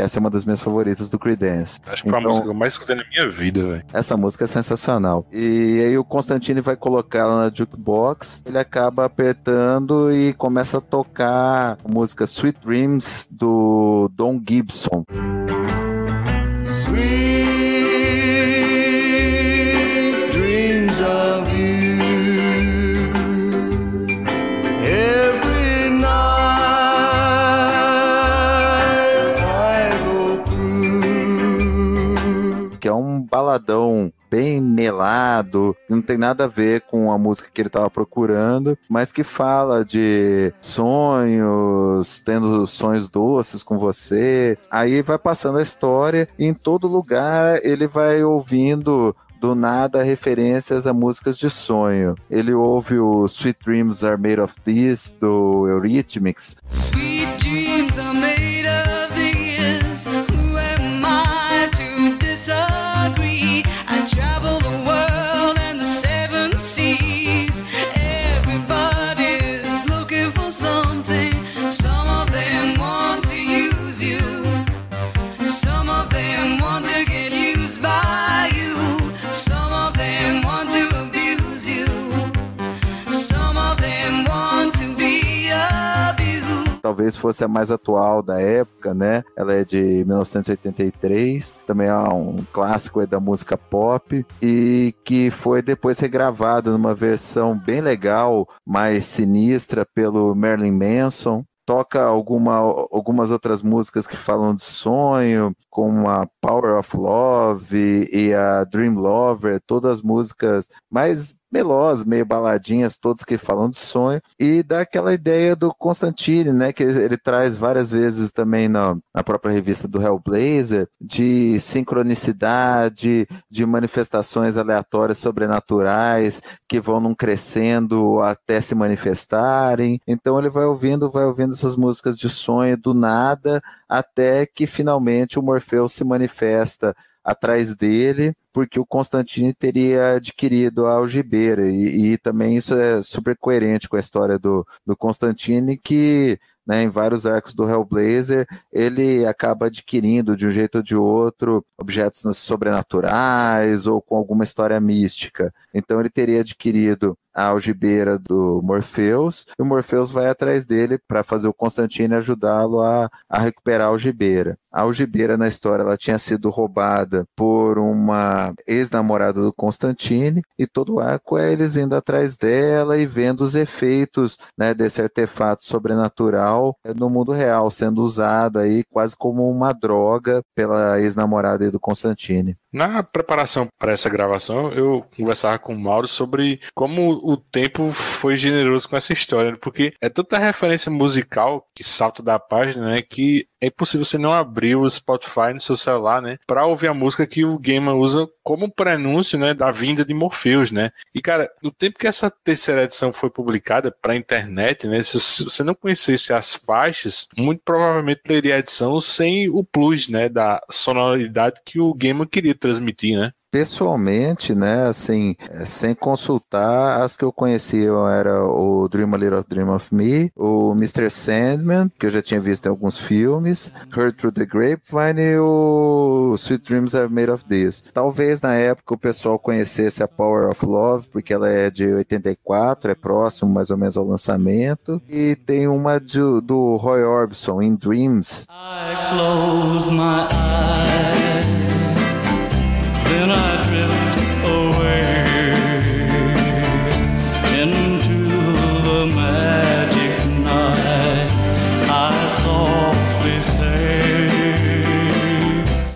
essa é uma das minhas favoritas do Creedence. Acho que foi a música que eu mais escutei na minha vida, velho. Essa música é sensacional. E aí o Constantine vai colocar ela na jukebox, ele acaba apertando e começa a tocar a música Sweet Dreams do Don Gibson. Baladão bem melado, não tem nada a ver com a música que ele estava procurando, mas que fala de sonhos, tendo sonhos doces com você. Aí vai passando a história, e em todo lugar ele vai ouvindo do nada referências a músicas de sonho. Ele ouve o Sweet Dreams Are Made of This do Eurythmics, Sweet dreams are made of these. Talvez fosse a mais atual da época, né? Ela é de 1983, também é um clássico da música pop e que foi depois regravada numa versão bem legal, mais sinistra pelo Marilyn Manson. Toca alguma, algumas outras músicas que falam de sonho, como a Power of Love e a Dream Lover, todas músicas mais melosas, meio baladinhas, todas que falam de sonho, e dá aquela ideia do Constantine, né, que ele, ele traz várias vezes também na, na própria revista do Hellblazer, de sincronicidade, de manifestações aleatórias sobrenaturais que vão num crescendo até se manifestarem. Então ele vai ouvindo, vai ouvindo essas músicas de sonho do nada, até que finalmente o Morfeu se manifesta atrás dele, porque o Constantine teria adquirido a algibeira, e, e também isso é super coerente com a história do, do Constantine, que né, em vários arcos do Hellblazer, ele acaba adquirindo de um jeito ou de outro objetos sobrenaturais ou com alguma história mística. Então ele teria adquirido a algibeira do Morpheus, e o Morpheus vai atrás dele para fazer o Constantine ajudá-lo a, a recuperar a algibeira. A algibeira na história ela tinha sido roubada por uma ex-namorada do Constantine e todo o arco é eles indo atrás dela e vendo os efeitos né, desse artefato sobrenatural no mundo real, sendo usado aí quase como uma droga pela ex-namorada do Constantine. Na preparação para essa gravação, eu conversava com o Mauro sobre como o tempo foi generoso com essa história, porque é tanta referência musical que salta da página, né, que é impossível você não abrir o Spotify no seu celular, né, para ouvir a música que o Gamer usa como prenúncio, né, da vinda de Morpheus, né? E cara, no tempo que essa terceira edição foi publicada para a internet, né, se você não conhecesse as faixas, muito provavelmente leria a edição sem o plus, né, da sonoridade que o Gamer queria transmitir, né? Pessoalmente, né, assim, é, sem consultar, as que eu conhecia era o Dream a Little Dream of Me, o Mr. Sandman, que eu já tinha visto em alguns filmes, Heard Through the Grapevine e o Sweet Dreams Are Made of This. Talvez na época o pessoal conhecesse a Power of Love, porque ela é de 84, é próximo mais ou menos ao lançamento, e tem uma de, do Roy Orbison, In Dreams. I close my eyes,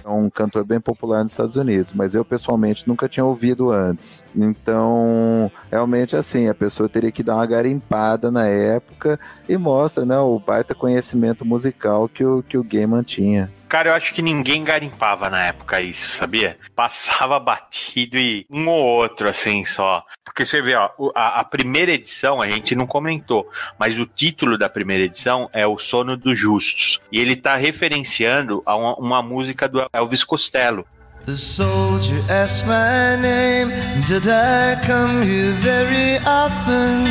É um cantor bem popular nos Estados Unidos, mas eu pessoalmente nunca tinha ouvido antes. Então, realmente assim, a pessoa teria que dar uma garimpada na época e mostra, né, o baita conhecimento musical que o, que o Gaiman tinha. Cara, eu acho que ninguém garimpava na época isso, sabia? Passava batido e um ou outro, assim, só. Porque você vê, ó, a, a primeira edição a gente não comentou, mas o título da primeira edição é O Sono dos Justos. E ele tá referenciando a uma, uma música do Elvis Costello. The soldier asked my name. Did I come here very often?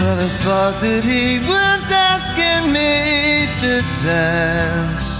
But I thought that he was asking me to dance.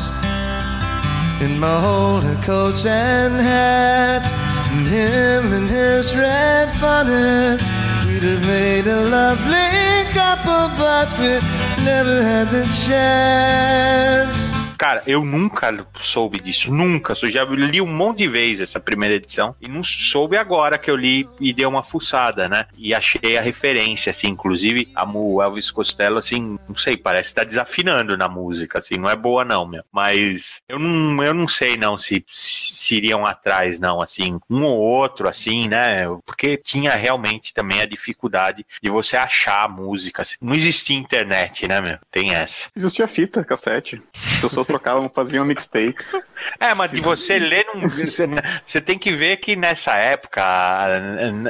In my holder coat and hat, and him in his red bonnet. We'd have made a lovely couple, but we never had the chance. Cara, eu nunca soube disso, nunca. Eu já li um monte de vezes essa primeira edição e não soube agora que eu li e dei uma fuçada, né? E achei a referência, assim, inclusive a mu- Elvis Costello, assim, não sei, parece que tá desafinando na música, assim, não é boa não, meu. Mas eu não, eu não sei não se, se iriam atrás, não, assim, um ou outro, assim, né? Porque tinha realmente também a dificuldade de você achar a música. assim. Não existia internet, né, meu? Tem essa. Existia fita, cassete. As pessoas trocavam, faziam mixtapes. É, mas de você ler, não, você, você tem que ver que nessa época,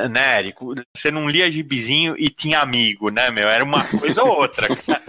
né, Érico, você não lia gibizinho e tinha amigo, né, meu? Era uma coisa ou outra. cara.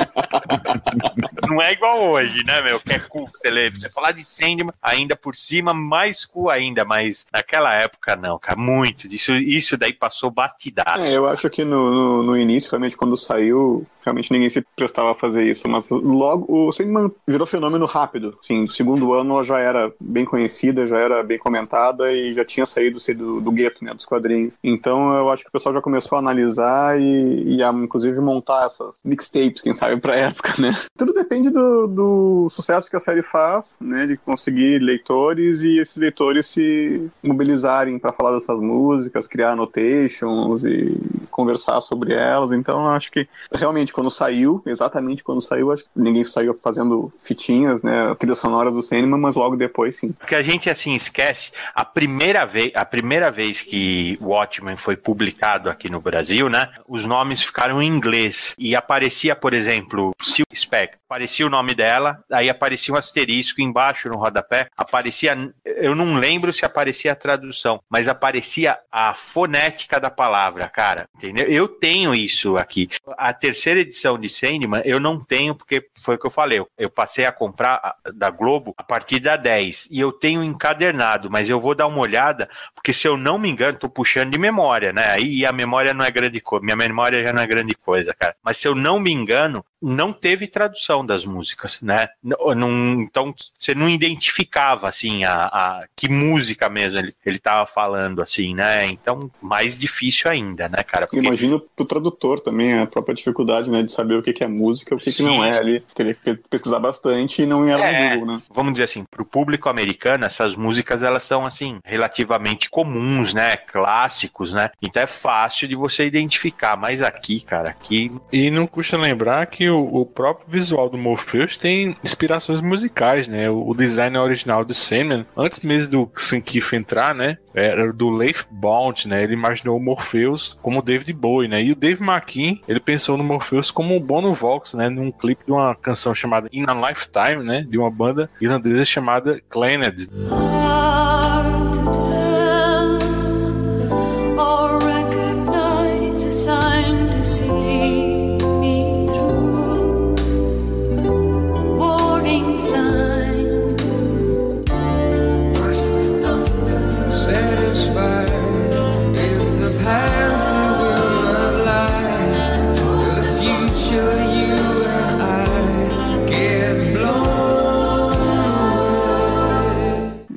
Não é igual hoje, né, meu? Que é cool você ler. Você falar de Sandman, ainda por cima, mais cool ainda, mas naquela época não, cara, muito. Isso, isso daí passou batidaço. É, eu acho que no, no, no início, realmente, quando saiu, realmente ninguém se prestava a fazer isso. Mas logo, o Sandman virou fenômeno rápido. Assim, no segundo ano ela já era bem conhecida, já era bem comentada e já tinha saído do, do gueto, né, dos quadrinhos. Então eu acho que o pessoal já começou a analisar e, e a, inclusive, montar essas mixtapes, quem sabe, pra época, né? Tudo depende do, do sucesso que a série faz, né, de conseguir leitores e esses leitores se mobilizarem para falar dessas músicas, criar annotations e conversar sobre elas. Então acho que realmente quando saiu, exatamente quando saiu, acho que ninguém saiu fazendo fitinhas, né, trilha sonora do cinema, mas logo depois sim. Porque a gente assim esquece a primeira vez, a primeira vez que Watchmen foi publicado aqui no Brasil, né? Os nomes ficaram em inglês e aparecia, por exemplo, Sil Spectre, aparecia o nome dela, aí aparecia um asterisco embaixo no rodapé, aparecia, eu não lembro se aparecia a tradução, mas aparecia a fonética da palavra, cara, entendeu? Eu tenho isso aqui. A terceira edição de Sandman eu não tenho porque foi o que eu falei, eu- passei a comprar da Globo a partir da 10 e eu tenho encadernado, mas eu vou dar uma olhada, porque se eu não me engano, tô puxando de memória, né? Aí a memória não é grande coisa, minha memória já não é grande coisa, cara. Mas se eu não me engano, não teve tradução das músicas, né? Não- então você não identificava assim a, a- que música mesmo ele, ele tava falando assim, né? Então mais difícil ainda, né, cara? Porque- Imagino pro tradutor também a própria dificuldade, né, de saber o que que é música e o que, que não é ali. Teria que pesquisar bastante e não era É. no Google, né? vamos dizer assim, para o público americano, essas músicas elas são assim relativamente comuns, né, clássicos, né? Então é fácil de você identificar. Mas aqui, cara, aqui E não custa lembrar que o, o próprio visual do Morpheus tem inspirações musicais, né? O, o design original de Sandman, antes mesmo do Sankiff entrar, né? Era do Leif Bond, né? Ele imaginou o Morpheus como David Bowie, né? E o Dave McKean, ele pensou no Morpheus como o Bono Vox, né? Num clipe de uma canção chamada In a Lifetime, né? De uma banda irlandesa chamada Clannad.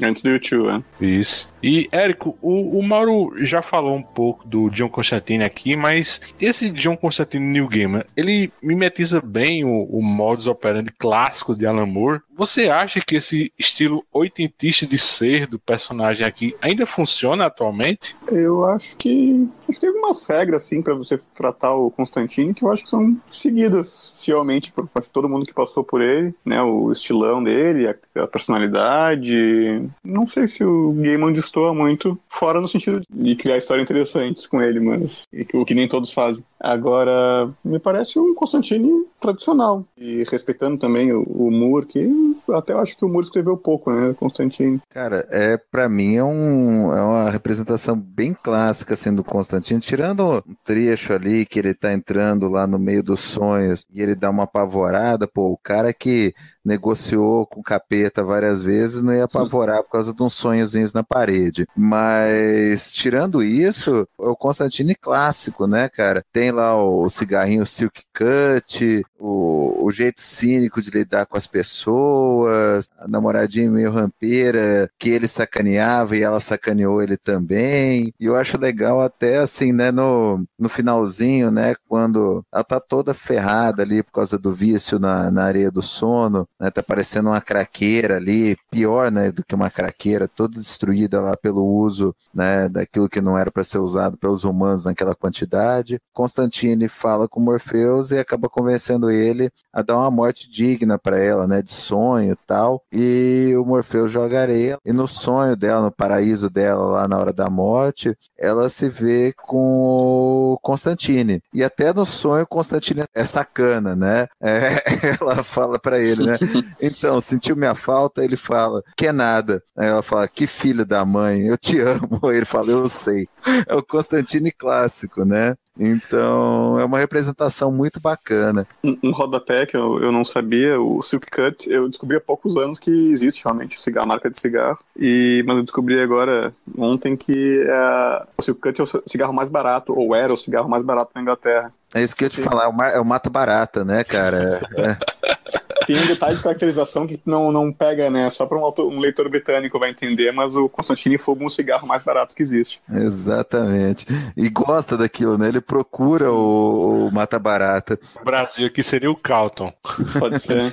Antes do YouTube, né? Isso. E, Érico, o, o Mauro já falou um pouco do John Constantine aqui, mas esse John Constantine New Gamer, ele mimetiza bem o, o modus operandi clássico de Alan Moore. Você acha que esse estilo oitentista de ser do personagem aqui ainda funciona atualmente? Eu acho que. Acho que tem algumas regras, assim, pra você tratar o Constantine que eu acho que são seguidas fielmente por por todo mundo que passou por ele, né? O estilão dele, a, a personalidade. Não sei se o Gaiman destoa muito, fora no sentido de criar histórias interessantes com ele, mas o que nem todos fazem. Agora, me parece um Constantine tradicional. E respeitando também o, o Moore, que até eu acho que o Moore escreveu pouco, né? Constantine. Cara, é para mim é, um, é uma representação bem clássica assim do Constantino, tirando um trecho ali que ele tá entrando lá no meio dos sonhos e ele dá uma apavorada, pô, o cara que negociou com o capeta várias vezes não ia apavorar por causa de uns sonhozinhos na parede. Mas tirando isso, é o Constantine clássico, né, cara? Tem lá o cigarrinho Silk Cut, o, o jeito cínico de lidar com as pessoas, a namoradinha meio rampeira que ele sacaneava e ela sacaneou ele também. E eu acho legal até assim, né, no, no finalzinho, né, quando ela tá toda ferrada ali por causa do vício na, na areia do sono, né, tá parecendo uma craqueira ali, pior, né, do que uma craqueira, toda destruída lá pelo uso, né, daquilo que não era para ser usado pelos humanos naquela quantidade. Constantine fala com Morpheus e acaba convencendo ele a dar uma morte digna para ela, né, de sonho tal. E o Morpheus joga areia e no sonho dela, no paraíso dela lá na hora da morte, ela se vê com o Constantine. E até no sonho Constantine é sacana, né? [laughs] É, ela fala para ele, né? [laughs] Então, sentiu minha falta? Ele fala, que é nada. Aí ela fala, que filho da mãe, eu te [laughs] amo. Ele fala, eu sei. É o Constantine clássico, né? Então, é uma representação muito bacana. Um, um rodapé que eu, eu não sabia, o Silk Cut, eu descobri há poucos anos que existe realmente cigarro, a marca de cigarro. E, mas eu descobri agora, ontem, que é, o Silk Cut é o cigarro mais barato, ou era o cigarro mais barato na Inglaterra. É isso que eu ia te falar, é o é o mata barata, né, cara? É. [laughs] Tem um detalhe de caracterização que não, não pega, né? Só para um, um leitor britânico vai entender, mas o Constantine fuma um cigarro mais barato que existe. Exatamente. E gosta daquilo, né? Ele procura o, o mata barata. O Brasil aqui seria o Calton. Pode ser.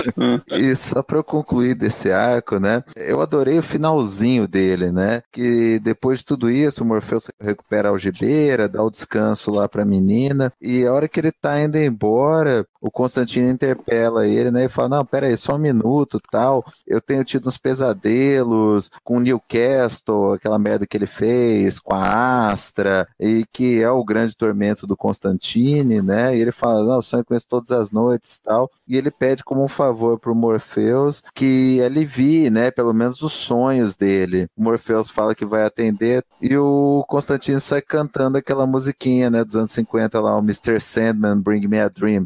E só para eu concluir desse arco, né? Eu adorei o finalzinho dele, né? Que depois de tudo isso, o Morpheus recupera a algibeira, dá o descanso lá pra menina, e a hora que ele tá indo embora, o Constantino interpela ele, né? E fala: Não, pera aí, só um minuto tal. Eu tenho tido uns pesadelos com o Newcastle, aquela merda que ele fez, com a Astra, e que é o grande tormento do Constantine, né? E ele fala: Não, eu sonho com isso todas as noites tal. E ele pede como um favor pro Morpheus que alivie, né? Pelo menos os sonhos dele. O Morpheus fala que vai atender e o Constantine sai cantando aquela musiquinha, né? Dos anos 50 lá, o Mr. Sandman, Bring Me a Dream.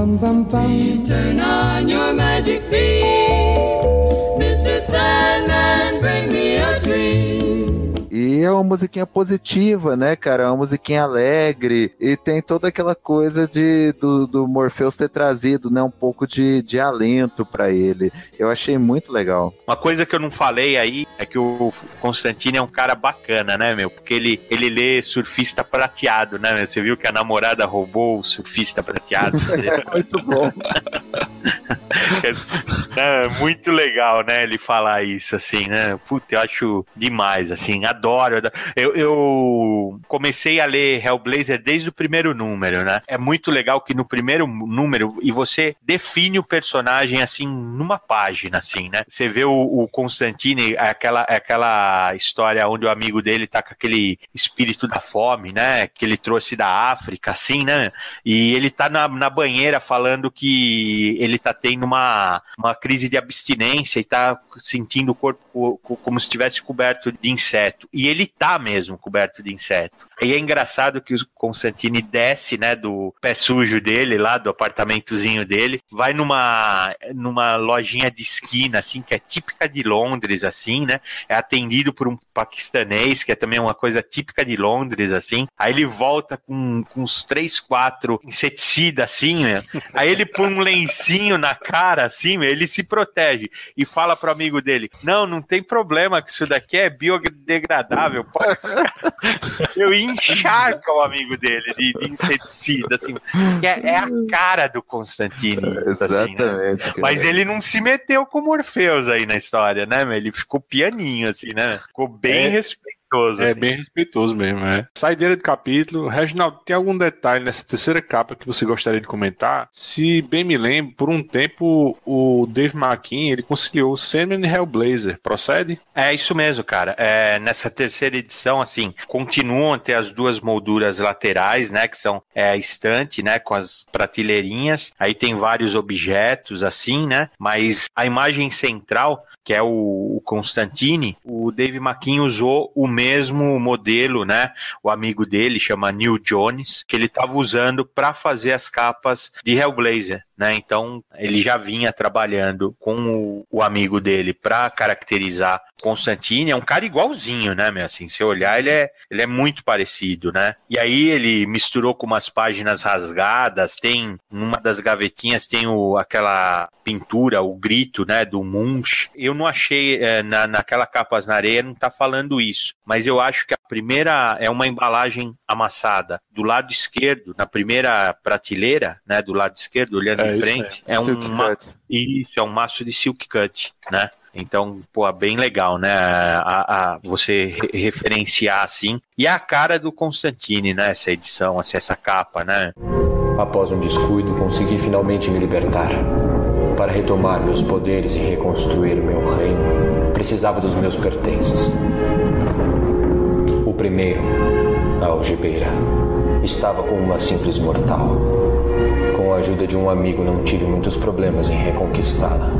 own. Please turn on your magic beam. Mr. Sandman, É uma musiquinha positiva, né, cara? É uma musiquinha alegre. E tem toda aquela coisa de do, do Morpheus ter trazido, né, um pouco de, de alento pra ele. Eu achei muito legal. Uma coisa que eu não falei aí é que o Constantino é um cara bacana, né, meu? Porque ele, ele lê surfista prateado, né, meu? Você viu que a namorada roubou o surfista prateado. [laughs] muito bom. [laughs] É, muito legal, né, ele falar isso, assim, né? Puta, eu acho demais, assim, adoro. Eu, eu comecei a ler Hellblazer desde o primeiro número, né? É muito legal que no primeiro número, e você define o personagem, assim, numa página, assim, né? Você vê o, o Constantine, aquela, aquela história onde o amigo dele tá com aquele espírito da fome, né? Que ele trouxe da África, assim, né? E ele tá na, na banheira falando que ele tá tendo uma, uma crise de abstinência e tá sentindo o corpo co- como se estivesse coberto de inseto. E ele tá mesmo coberto de inseto. E é engraçado que o Constantine desce, né, do pé sujo dele, lá do apartamentozinho dele, vai numa, numa lojinha de esquina, assim, que é típica de Londres, assim, né? É atendido por um paquistanês, que é também uma coisa típica de Londres, assim. Aí ele volta com, com uns três, quatro inseticidas, assim, né? Aí ele põe um lencinho na cara, assim, ele se protege e fala pro amigo dele: Não, não tem problema, que isso daqui é biodegradável. Pode ficar." Eu encharca o amigo dele de, de inseticida, assim. É, é a cara do Constantine. isso, assim, né? Exatamente. Mas ele não se meteu com o Morpheus aí na história, né? Ele ficou pianinho, assim, né? Ficou bem É. respeitoso. É assim. bem respeitoso mesmo, é. Saideira do capítulo. Reginaldo, tem algum detalhe nessa terceira capa que você gostaria de comentar? Se bem me lembro, por um tempo o Dave McKean, ele conciliou Sandman e Hellblazer. Procede? É isso mesmo, cara. É, nessa terceira edição, assim, continuam a ter as duas molduras laterais, né? Que são é, a estante, né? Com as prateleirinhas. Aí tem vários objetos, assim, né? Mas a imagem central, que é o, o Constantine, o Dave McKean usou o mesmo modelo, né? O amigo dele chama Neil Jones, que ele estava usando para fazer as capas de Hellblazer. Né? Então ele já vinha trabalhando com o, o amigo dele para caracterizar Constantine. É um cara igualzinho, né? Meu? Assim, se olhar, ele é, ele é muito parecido, né? E aí ele misturou com umas páginas rasgadas. Tem numa das gavetinhas tem o, aquela pintura, o grito, né? Do Munch. Eu não achei eh, na, naquela capas na areia não tá falando isso, mas eu acho que a primeira é uma embalagem amassada do lado esquerdo, na primeira prateleira, né? Do lado esquerdo, olhando É isso frente, mesmo. é um ma- isso, é um maço de silk cut, né? Então, pô, bem legal, né? A, a- você re- referenciar assim. E a cara do Constantine, né? Essa edição, assim, essa capa, né? Após um descuido, consegui finalmente me libertar. Para retomar meus poderes e reconstruir o meu reino, precisava dos meus pertences. O primeiro, a algibeira, estava com uma simples mortal. Com a ajuda de um amigo, não tive muitos problemas em reconquistá-la.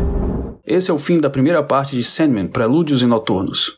Esse é o fim da primeira parte de Sandman, Prelúdios e Noturnos.